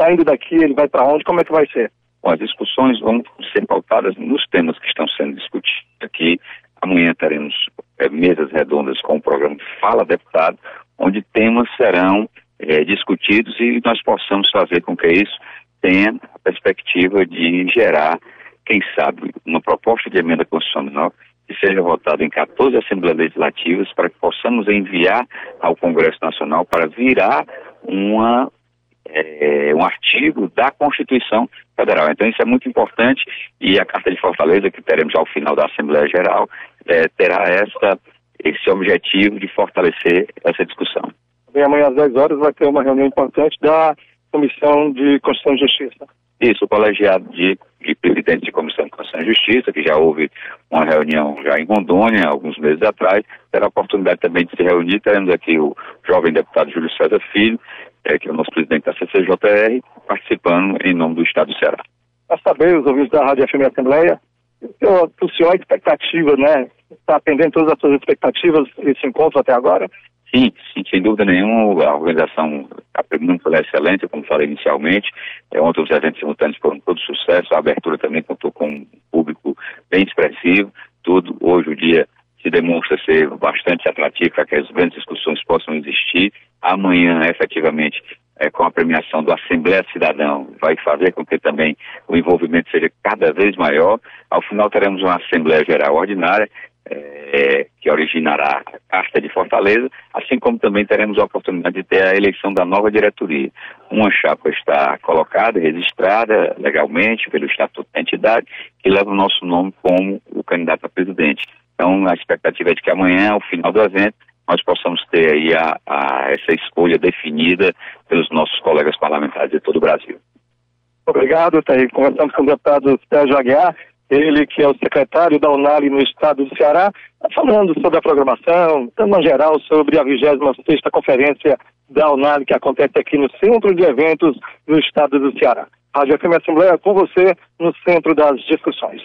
saindo daqui ele vai para onde? Como é que vai ser? Bom, as discussões vão ser pautadas nos temas que estão sendo discutidos aqui. Amanhã teremos é, mesas redondas com o programa Fala Deputado, onde temas serão é, discutidos e nós possamos fazer com que isso tenha a perspectiva de gerar quem sabe, uma proposta de emenda constitucional que seja votada em 14 Assembleias Legislativas para que possamos enviar ao Congresso Nacional para virar uma, é, um artigo da Constituição Federal. Então isso é muito importante e a Carta de Fortaleza, que teremos ao final da Assembleia Geral, é, terá essa, esse objetivo de fortalecer essa discussão. E amanhã às 10 horas vai ter uma reunião importante da Comissão de Constituição e Justiça. Isso, o colegiado de, de presidentes de Comissão de Constituição e Justiça, que já houve uma reunião já em Rondônia, alguns meses atrás, terá a oportunidade também de se reunir. Teremos aqui o jovem deputado Júlio César Filho, é, que é o nosso presidente da CCJR, participando em nome do Estado do Ceará. Para saber, os ouvintes da Rádio FM Assembleia, o senhor a expectativa, né? Está atendendo todas as suas expectativas esse encontro até agora? Sim, sim, sem dúvida nenhuma, a organização está muito pela excelência, como falei inicialmente. É, ontem os eventos simultâneos foram todo sucesso, a abertura também contou com um público bem expressivo, tudo. Hoje o dia se demonstra ser bastante atrativo para que as grandes discussões possam existir. Amanhã, efetivamente, é, com a premiação do Assembleia Cidadão, vai fazer com que também o envolvimento seja cada vez maior. Ao final teremos uma Assembleia Geral Ordinária é, que originará a Carta de Fortaleza, assim como também teremos a oportunidade de ter a eleição da nova diretoria. Uma chapa está colocada registrada legalmente pelo Estatuto da entidade, que leva o nosso nome como o candidato a presidente. Então, a expectativa é de que amanhã, ao final do evento, nós possamos ter aí a, a essa escolha definida pelos nossos colegas parlamentares de todo o Brasil. Obrigado, tá aí. Conversamos com o deputado Sérgio Aguiar ele que é o secretário da Unali no estado do Ceará, falando sobre a programação, tema geral sobre a 26ª Conferência da Unali que acontece aqui no Centro de Eventos no estado do Ceará. Rádio FM Assembleia com você no centro das discussões.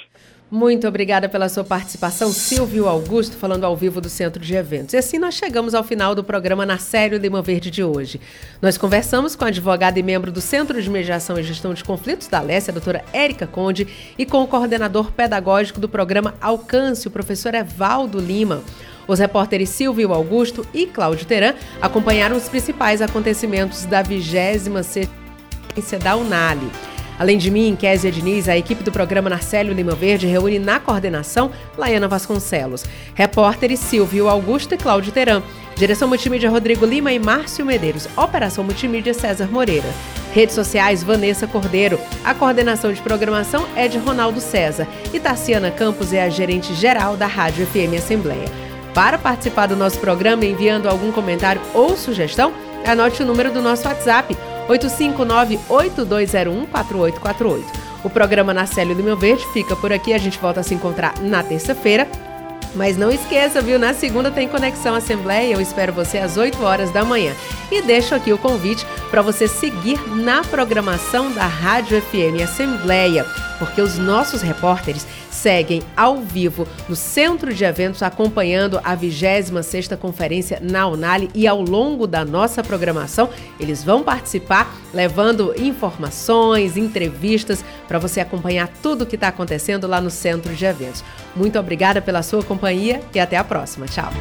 Muito obrigada pela sua participação, Silvio Augusto, falando ao vivo do Centro de Eventos. E assim nós chegamos ao final do programa Na Sério Lima Verde de hoje. Nós conversamos com a advogada e membro do Centro de Mediação e Gestão de Conflitos da Alessia, a doutora Érica Conde, e com o coordenador pedagógico do programa Alcance, o professor Evaldo Lima. Os repórteres Silvio Augusto e Cláudio Teran acompanharam os principais acontecimentos da 26ª da Unali. Além de mim, Kézia Diniz, a equipe do programa Narcélio Lima Verde reúne na coordenação Laiana Vasconcelos, repórteres Silvio Augusto e Cláudio Teran, direção multimídia Rodrigo Lima e Márcio Medeiros, operação multimídia César Moreira. Redes sociais Vanessa Cordeiro. A coordenação de programação é de Ronaldo César e Tarciana Campos é a gerente geral da Rádio FM Assembleia. Para participar do nosso programa enviando algum comentário ou sugestão, anote o número do nosso WhatsApp 859-8201-4848. O programa Na do Meu Verde fica por aqui. A gente volta a se encontrar na terça-feira. Mas não esqueça, viu? Na segunda tem Conexão Assembleia. Eu espero você às 8 horas da manhã. E deixo aqui o convite para você seguir na programação da Rádio FM Assembleia, porque os nossos repórteres seguem ao vivo no centro de eventos acompanhando a 26ª conferência na Unali e ao longo da nossa programação eles vão participar levando informações, entrevistas para você acompanhar tudo o que está acontecendo lá no centro de eventos. Muito obrigada pela sua companhia e até a próxima. Tchau.